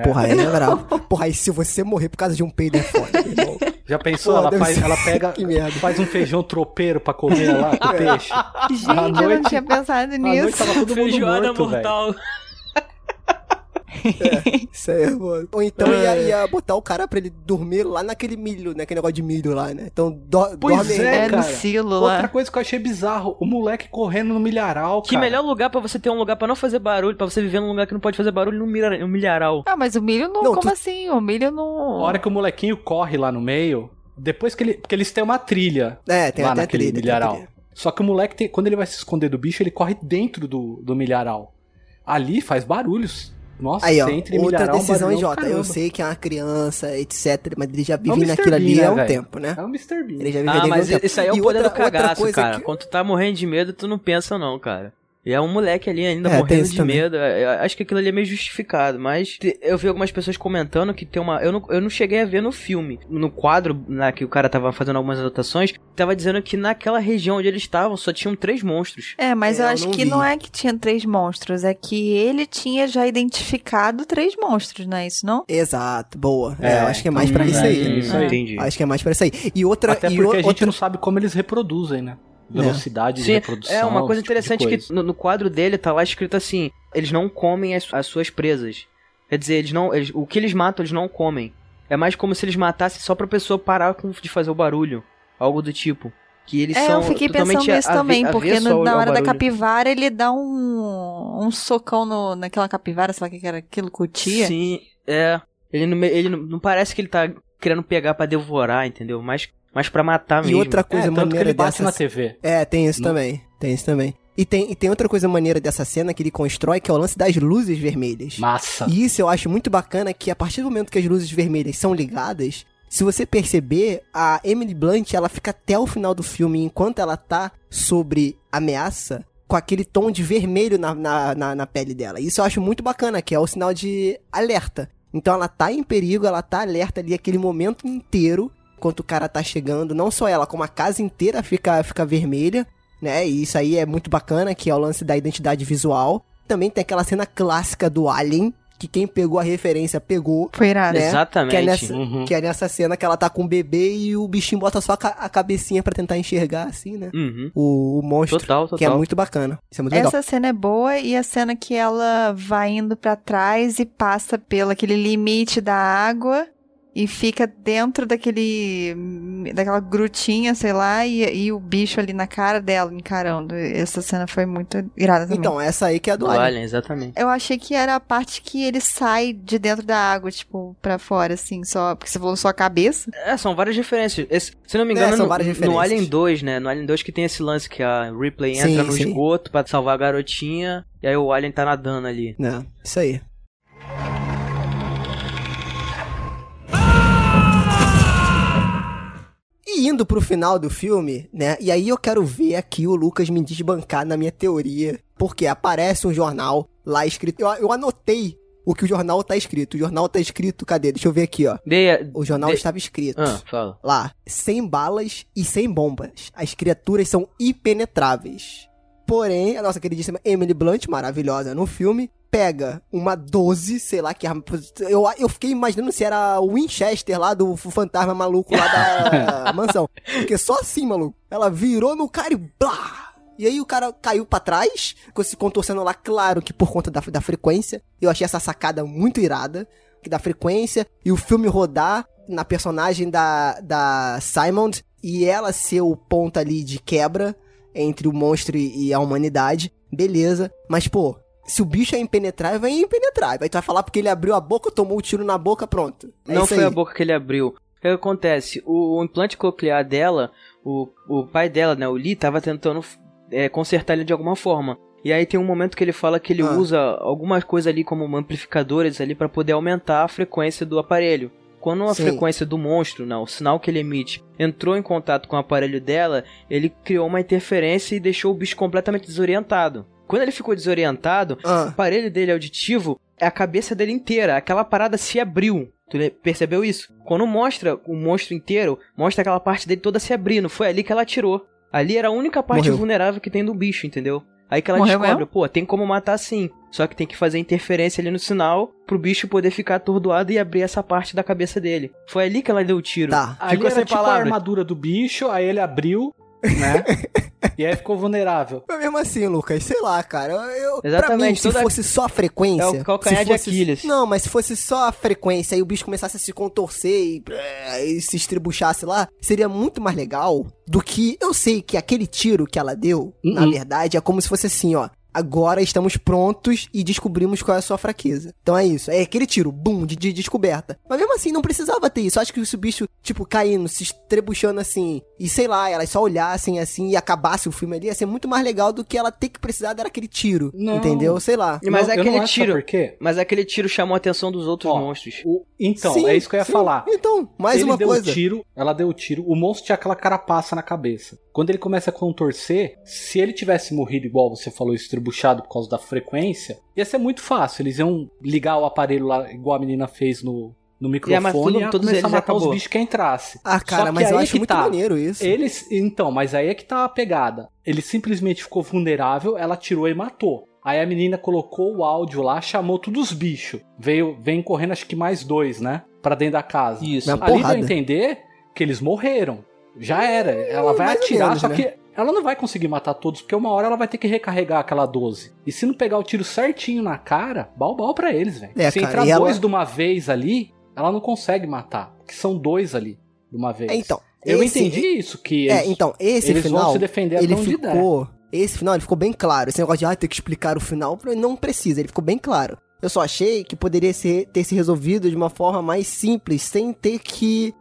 Porra, aí é bravo. Porra, aí se você morrer por causa de um peido é foda, irmão. Já pensou? Pô, ela, faz, ser- ela pega, Que merda. faz um feijão tropeiro pra comer lá com peixe. Gente, eu não noite- tinha pensado À noite nisso. tava todo mundo Feijoada morto, velho. Mortal. Isso aí é foda. Ou então ia, ia botar o cara pra ele dormir lá naquele milho, né? Aquele negócio de milho lá, né? Então do, Pois dorme é, É, no cara. silo Outra lá. coisa que eu achei bizarro, o moleque correndo no milharal, Que cara. melhor lugar pra você ter um lugar pra não fazer barulho, pra você viver num lugar que não pode fazer barulho no milha- no milharal. Ah, mas o milho não. Não, como tu- assim? O milho não. A hora que o molequinho corre lá no meio, depois que ele... Porque eles têm uma trilha É, tem lá até naquele trilha, milharal. trilha. Só que o moleque, tem- quando ele vai se esconder do bicho, ele corre dentro do, do milharal. Ali faz barulhos. Nossa, Aí, ó, outra decisão barulhão, idiota. Eu sei que é uma criança, etc, mas ele já É vive Mr. naquilo ali né, há um velho? tempo, né? É o Mr. Bean. Ele já vive Ah, ali há mas um tempo. isso aí é o E poder outra- do cagaço, cara. que- Quando tu tá morrendo de medo, tu não pensa não, cara. E é um moleque ali ainda É, tem morrendo de também. medo. Eu acho que aquilo ali é meio justificado, mas eu vi algumas pessoas comentando que tem uma. Eu não, eu não cheguei a ver no filme. No quadro, na que o cara tava fazendo algumas anotações, tava dizendo que naquela região onde eles estavam só tinham três monstros. É, mas É, eu eu acho não que vi. não é que tinha três monstros, é que ele tinha já identificado três monstros, não é isso, não? Exato, boa. É, É, eu acho que é mais pra hum, isso é, aí. isso aí. Entendi. Acho que é mais pra isso aí. E outra. Até e porque o- a gente outra... não sabe como eles reproduzem, né? Velocidade de Sim, reprodução. é uma coisa tipo de interessante coisa. que no, no quadro dele tá lá escrito assim: eles não comem as, as suas presas. Quer dizer, eles não, eles- o que eles matam eles não comem. É mais como se eles matassem só pra pessoa parar com- de fazer o barulho, algo do tipo. Que eles é, são eu fiquei totalmente pensando nisso também, porque no- na hora da capivara ele dá um, um socão no, naquela capivara, sei lá o que que era aquilo, cutia. Sim, é. Ele, não, ele não, não parece que ele tá querendo pegar pra devorar, entendeu? Mas, mas pra matar E mesmo. outra É, coisa tanto que maneira ele bate dessa. na TV. É, tem isso Não- também. Tem isso também. E tem, e tem outra coisa maneira dessa cena que ele constrói, que é o lance das luzes vermelhas. Massa. E isso eu acho muito bacana, que a partir do momento que as luzes vermelhas são ligadas, se você perceber, a Emily Blunt, ela fica até o final do filme, enquanto ela tá sobre ameaça, com aquele tom de vermelho na, na, na, na pele dela. Isso eu acho muito bacana, que é o sinal de alerta. Então ela tá em perigo, ela tá alerta ali aquele momento inteiro, enquanto o cara tá chegando. Não só ela, como a casa inteira fica, fica vermelha, né? E isso aí é muito bacana, que é o lance da identidade visual. Também tem aquela cena clássica do Alien, que quem pegou a referência pegou. Foi irado. Né? Exatamente. Que é, nessa, Uhum. que é nessa cena que ela tá com o bebê e o bichinho bota só a, ca- a cabecinha pra tentar enxergar, assim, né? Uhum. O, o monstro. Total, total. Que é muito bacana. Isso é muito legal. Essa cena é boa e a cena que ela vai indo pra trás e passa pelo aquele limite da água e fica dentro daquele daquela grutinha, sei lá, e, e o bicho ali na cara dela encarando. Essa cena foi muito irada também. Então, essa aí que é a do Do Alien. Alien, exatamente. Eu achei que era a parte que ele sai de dentro da água, tipo, pra fora, assim, só. Porque você falou só a cabeça. É, são várias referências. Esse- se não me É, engano, são no, várias no referências. Alien 2, né? No Alien 2 que tem esse lance que a Ripley Sim, entra no sim. esgoto pra salvar a garotinha e aí o Alien tá nadando ali. Né? Isso aí. E indo pro final do filme, né? E aí eu quero ver aqui o Lucas me desbancar na minha teoria. Porque aparece um jornal lá escrito. Eu, eu anotei o que o jornal tá escrito. O jornal tá escrito, cadê? Deixa eu ver aqui, ó. O jornal de- estava escrito. Ah, fala. Lá, sem balas e sem bombas. As criaturas são impenetráveis. Porém, a nossa queridíssima Emily Blunt, maravilhosa no filme, pega uma 12, sei lá que arma. Eu, eu fiquei imaginando se era o Winchester lá do fantasma maluco lá da mansão. Porque só assim, maluco. Ela virou no cara e blá! E aí o cara caiu pra trás, se contorcendo lá, claro que por conta da, da frequência. Eu achei essa sacada muito irada, que da frequência, e o filme rodar na personagem da, da Simon, e ela ser o ponto ali de quebra entre o monstro e a humanidade. Beleza, mas pô, se o bicho é impenetrável, é impenetrável. Aí tu vai falar porque ele abriu a boca, tomou o tiro na boca, pronto. É Não foi aí. a boca que ele abriu. O que acontece? O, o implante coclear dela, o, o pai dela, né, o Lee, tava tentando é, consertar ele de alguma forma. E aí tem um momento que ele fala que ele Ah. usa algumas coisas ali como amplificadores ali pra poder aumentar a frequência do aparelho. Quando a Sim. frequência do monstro, né, o sinal que ele emite, entrou em contato com o aparelho dela, ele criou uma interferência e deixou o bicho completamente desorientado. Quando ele ficou desorientado, o Ah, aparelho dele auditivo é a cabeça dele inteira. Aquela parada se abriu. Tu percebeu isso? Quando mostra o monstro inteiro, mostra aquela parte dele toda se abrindo. Foi ali que ela atirou. Ali era a única parte Morreu. vulnerável que tem do bicho, entendeu? Aí que ela Morreu descobre, mesmo? pô, tem como matar sim. Só que tem que fazer interferência ali no sinal pro bicho poder ficar atordoado e abrir essa parte da cabeça dele. Foi ali que ela deu o tiro. Tá. Ali Ficou era sem tipo a armadura do bicho, aí ele abriu, né? e aí ficou vulnerável. Mas mesmo assim, Lucas, sei lá, cara. Eu, Exatamente, mim, se toda- fosse só a frequência. É o calcanhar se de fosse- Aquiles. Não, mas se fosse só a frequência e o bicho começasse a se contorcer e, e se estribuchasse lá, seria muito mais legal do que. Eu sei que aquele tiro que ela deu, na Uhum. verdade, é como se fosse assim, ó. Agora estamos prontos e descobrimos qual é a sua fraqueza. Então é isso. É aquele tiro, bum, de, de descoberta. Mas mesmo assim, não precisava ter isso. Eu acho que se o bicho, tipo, caindo, se estrebuchando assim, e sei lá, elas só olhassem assim e acabasse o filme ali, ia ser muito mais legal do que ela ter que precisar dar aquele tiro. Não. Entendeu? Sei lá. Mas Não, é aquele tiro. por quê? Mas aquele tiro chamou a atenção dos outros Ó, monstros. O- então, Sim, é isso que eu ia sim. falar. Então, mais ele uma deu coisa. o tiro, ela deu o tiro, o monstro tinha aquela carapaça na cabeça. Quando ele começa a contorcer, se ele tivesse morrido igual você falou, estrebuchado por causa da frequência, ia ser muito fácil. Eles iam ligar o aparelho lá, igual a menina fez no, no microfone, mas tudo- e todos começar a matar os bichos que entrasse. Ah, cara, mas eu aí acho muito tá. maneiro isso. Eles, então, mas aí é que tá a pegada. Ele simplesmente ficou vulnerável, ela tirou e matou. Aí a menina colocou o áudio lá, chamou todos os bichos. Veio, vem correndo acho que mais dois, né? Pra dentro da casa. Isso. Ali deu a entender que eles morreram. Já era. Ela vai mais atirar, menos, só né? que ela não vai conseguir matar todos, porque uma hora ela vai ter que recarregar aquela 12. E se não pegar o tiro certinho na cara, bal-bal pra eles, velho. É, se cara, entrar e ela- dois de uma vez ali, ela não consegue matar. Porque são dois ali de uma vez. É, então. Eu esse- entendi isso, que É, eles, então, esse eles vão final. se defender ele ficou. Esse final ele ficou bem claro. Esse negócio de ah, ter que explicar o final, não precisa, ele ficou bem claro. Eu só achei que poderia ser, ter se resolvido de uma forma mais simples, sem ter que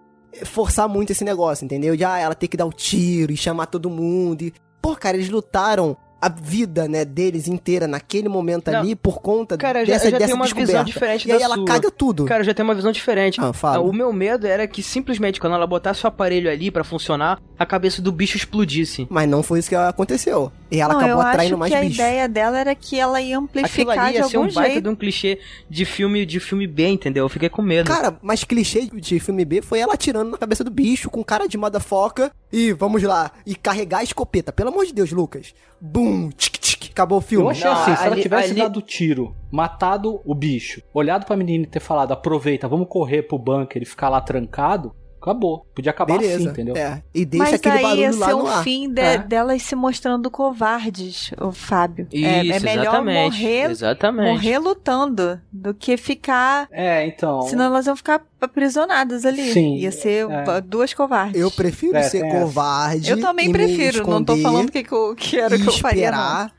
forçar muito esse negócio, entendeu? De ah, ela ter que dar o tiro e chamar todo mundo. E... Pô, cara, eles lutaram a vida, né, deles inteira naquele momento Não. ali por conta Cara, já, dessa, já dessa tenho uma visão descoberta. diferente E aí da ela sua. caga tudo. Cara, eu já tenho uma visão diferente. Ah, fala. O meu medo era que simplesmente quando ela botasse o aparelho ali pra funcionar, a cabeça do bicho explodisse. Mas não foi isso que aconteceu. E ela não, acabou eu atraindo acho mais que a bicho. ideia dela era que ela ia Aquilo amplificar ali de ia ser algum um baita jeito. de um clichê de filme, de filme B, entendeu? Eu fiquei com medo. Cara, mas clichê de filme B foi ela atirando na cabeça do bicho com cara de motherfucker e vamos lá, e carregar a escopeta. Pelo amor de Deus, Lucas. Bum, tic, tic, acabou o filme. Eu achei Não, assim, se ela ali- tivesse ali- dado tiro, matado o bicho, olhado pra menina e ter falado, aproveita, vamos correr pro bunker e ficar lá trancado, acabou. Podia acabar Beleza, assim, entendeu? É, e deixa Mas aquele aí ia barulho lá ser no o ar. fim de- É. delas se mostrando covardes, o Fábio. É- é, Isso, melhor exatamente. morrer, Exatamente. morrer lutando do que ficar. É, então. Senão elas iam ficar aprisionadas ali. Sim, Ia ser é. duas covardes. Eu prefiro É, ser covarde. Eu também prefiro, não tô falando que, que, era o que eu faria, não.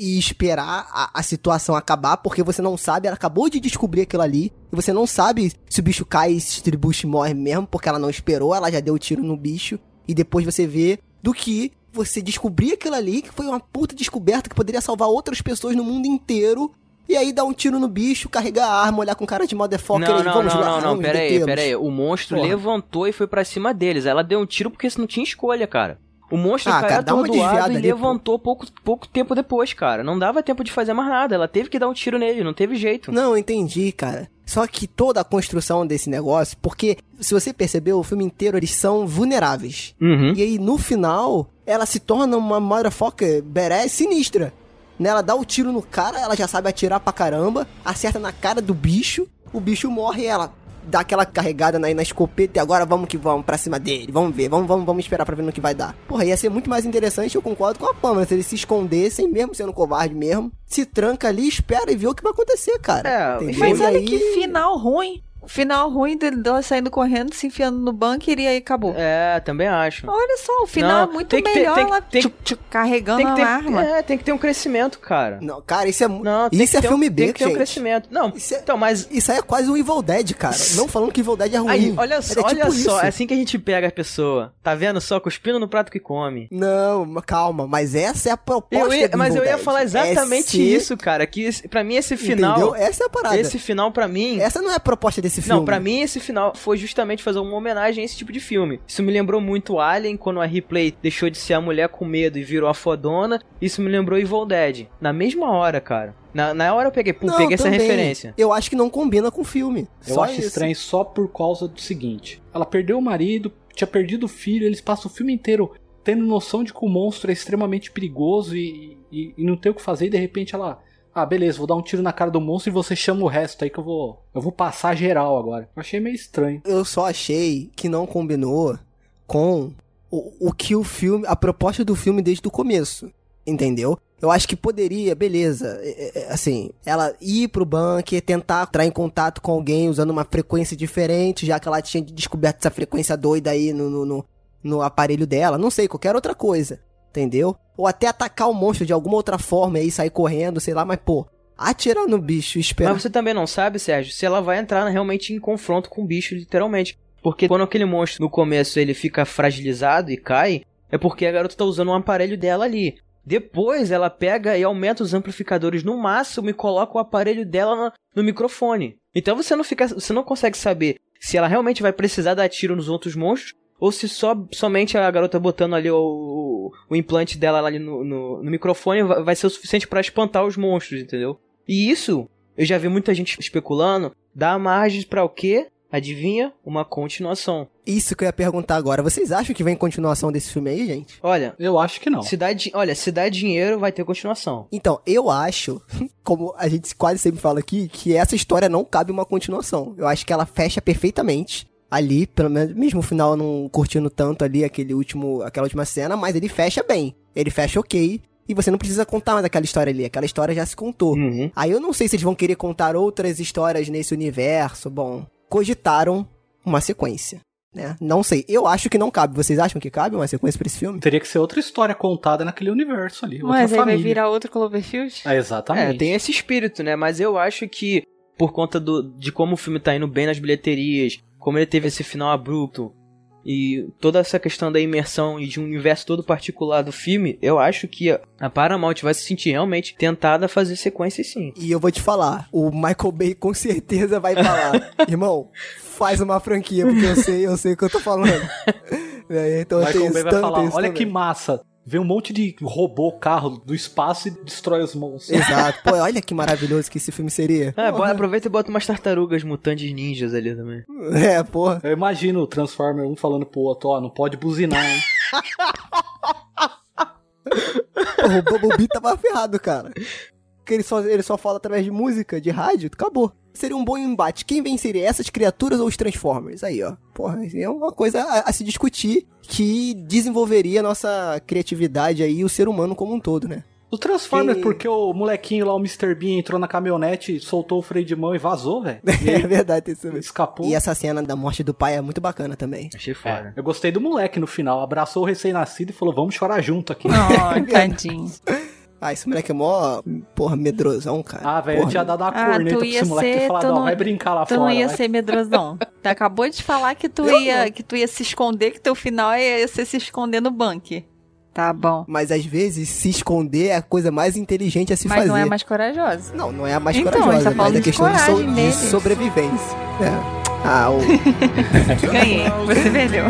Esperar e esperar a, a situação acabar, porque você não sabe, ela acabou de descobrir aquilo ali, e você não sabe se o bicho cai e se o tribucho morre mesmo, porque ela não esperou, ela já deu o tiro no bicho, e depois você vê do que você descobrir aquilo ali, que foi uma puta descoberta que poderia salvar outras pessoas no mundo inteiro, e aí dar um tiro no bicho, carregar a arma, olhar com cara de motherfucker Não, e não, vamos não, lá, não, não, pera aí, pera aí. O monstro Porra. levantou e foi pra cima deles. Ela deu um tiro porque não tinha escolha, cara. O monstro Ah, caiu cara, atordoado e ali, pô. levantou pouco, pouco tempo depois, cara. Não dava tempo de fazer mais nada. Ela teve que dar um tiro nele, não teve jeito. Não, entendi, cara. Só que toda a construção desse negócio, porque se você percebeu, o filme inteiro eles são vulneráveis. Uhum. E aí no final, ela se torna uma motherfucker badass sinistra. Né? Ela dá o tiro no cara, ela já sabe atirar pra caramba, acerta na cara do bicho, o bicho morre e ela dá aquela carregada na, na escopeta e agora vamos que vamos pra cima dele. Vamos ver, vamos, vamos, vamos esperar pra ver no que vai dar. Porra, ia ser muito mais interessante, eu concordo com a Pamela, se eles se escondessem, mesmo sendo covarde mesmo, se tranca ali, espera e vê o que vai acontecer, cara. É, Entendeu? Mas olha aí- que final ruim. Final ruim de- dela saindo correndo, se enfiando no bunker e aí acabou. É, também acho. Olha só, o final Não, é muito tem que ter- melhor tem que- ela tem- tchuc, tchuc, carregando Tem que ter, a arma. é, tem que ter um crescimento, cara. Não, cara, isso é, Não, isso é ter um- filme B, Tem que ter um crescimento. Não, Isso é- então, mas Isso aí é quase um Evil Dead, cara. Não falando que Evil Dead é ruim. Aí, olha Mas só, é tipo olha só, isso. é assim que a gente pega a pessoa. Tá vendo só? Cuspindo no prato que come. Não, calma, mas essa é a proposta Eu ia- mas Evil eu ia Dead. falar exatamente É ser- isso, cara. Que esse- pra mim esse final. Entendeu? Essa é a parada. Esse final, pra mim. Essa não é a proposta desse filme. Não, pra mim esse final foi justamente fazer uma homenagem a esse tipo de filme. Isso me lembrou muito Alien, quando a Ripley deixou de ser a mulher com medo e virou a fodona. Isso me lembrou Evil Dead. Na mesma hora, cara. Na, na hora eu peguei, pô, Não, peguei essa também. referência. Eu acho que não combina com o filme. Eu Só acho isso. estranho só por causa do seguinte: ela perdeu o marido, tinha perdido o filho, eles passam o filme inteiro tendo noção de que o monstro é extremamente perigoso e, e, e não tem o que fazer, e de repente ela. Ah, beleza, vou dar um tiro na cara do monstro e você chama o resto aí que eu vou. Eu vou passar geral agora. Eu achei meio estranho. Eu só achei que não combinou com o, o que o filme. A proposta do filme desde o começo. Entendeu? Eu acho que poderia, beleza, é, é, assim, ela ir pro bunker, tentar entrar em contato com alguém usando uma frequência diferente, já que ela tinha descoberto essa frequência doida aí no, no, no, no aparelho dela, não sei, qualquer outra coisa, entendeu? Ou até atacar o monstro de alguma outra forma e aí sair correndo, sei lá, mas pô, atirar no bicho e esperar. Mas você também não sabe, Sérgio, se ela vai entrar realmente em confronto com o bicho, literalmente. Porque quando aquele monstro no começo ele fica fragilizado e cai, é porque a garota tá usando um aparelho dela ali. Depois ela pega e aumenta os amplificadores no máximo e coloca o aparelho dela no, no microfone. Então você não fica, você não consegue saber se ela realmente vai precisar dar tiro nos outros monstros ou se só somente a garota botando ali o, o, implante dela ali no, no, no microfone vai, ser o suficiente pra espantar os monstros, entendeu? E isso eu já vi muita gente especulando, dá margens pra o quê? Adivinha? Uma continuação. Isso que eu ia perguntar agora. Vocês acham que vem continuação desse filme aí, gente? Olha, Eu acho que não. se dá, olha, se dá dinheiro, vai ter continuação. Então, eu acho, como a gente quase sempre fala aqui, que essa história não cabe uma continuação. Eu acho que ela fecha perfeitamente ali, pelo menos, mesmo o final não curtindo tanto ali aquele último, aquela última cena, mas ele fecha bem. Ele fecha ok. E você não precisa contar mais aquela história ali. Aquela história já se contou. Uhum. Aí eu não sei se eles vão querer contar outras histórias nesse universo. Bom, cogitaram uma sequência, né? Não sei. Eu acho que não cabe. Vocês acham que cabe uma sequência pra esse filme? Teria que ser outra história contada naquele universo ali. Outra Mas aí vai família. virar outro Cloverfield? É, exatamente. É, tem esse espírito, né? Mas eu acho que por conta do, de como o filme tá indo bem nas bilheterias, como ele teve esse final abrupto, e toda essa questão da imersão e de um universo todo particular do filme, eu acho que a- Paramount vai se sentir realmente tentada a fazer sequências sim. E eu vou te falar, o Michael Bay com certeza vai falar, irmão, faz uma franquia, porque eu sei, eu sei o que eu tô falando. É, então Michael Bay vai falar, olha também. que massa. Vê um monte de robô, carro do espaço e destrói os monstros. Exato. Pô, olha que maravilhoso que esse filme seria. Ah, bora, aproveita e bota umas tartarugas mutantes ninjas ali também. É, porra. Eu imagino o Transformer um falando pro outro, ó, não pode buzinar, hein? Porra, o Bumblebee tava ferrado, cara. Porque ele só, ele só fala através de música, de rádio, acabou. Seria um bom embate. Quem venceria, essas criaturas ou os Transformers? Aí, ó. Porra, é uma coisa a, a se discutir que desenvolveria a nossa criatividade aí e o ser humano como um todo, né? O Transformer, Que- porque o molequinho lá, o Mr. Bean, entrou na caminhonete, soltou o freio de mão e vazou, velho. É verdade, tem isso mesmo. Escapou. E essa cena da morte do pai é muito bacana também. Achei É, foda. eu gostei do moleque no final. Abraçou o recém-nascido e falou: vamos chorar junto aqui. Oh, tadinho. Ah, esse moleque é mó, porra, medrosão, cara. Ah, velho, eu tinha dado uma Ah, corneta tu pra ia esse moleque ser- e falado: tu ó, não- vai brincar lá Tu fora. não ia vai. ser medrosão. Tu acabou de falar que tu ia, que tu ia se esconder, que teu final ia ser se esconder no bunker. Tá bom. Mas às vezes se esconder é a coisa mais inteligente a se Mas fazer. não é mais corajosa. Não, não é a mais Então, corajosa, a tá mas é de questão de, so- de sobrevivência. É. Ah, o... Ganhei. Você perdeu.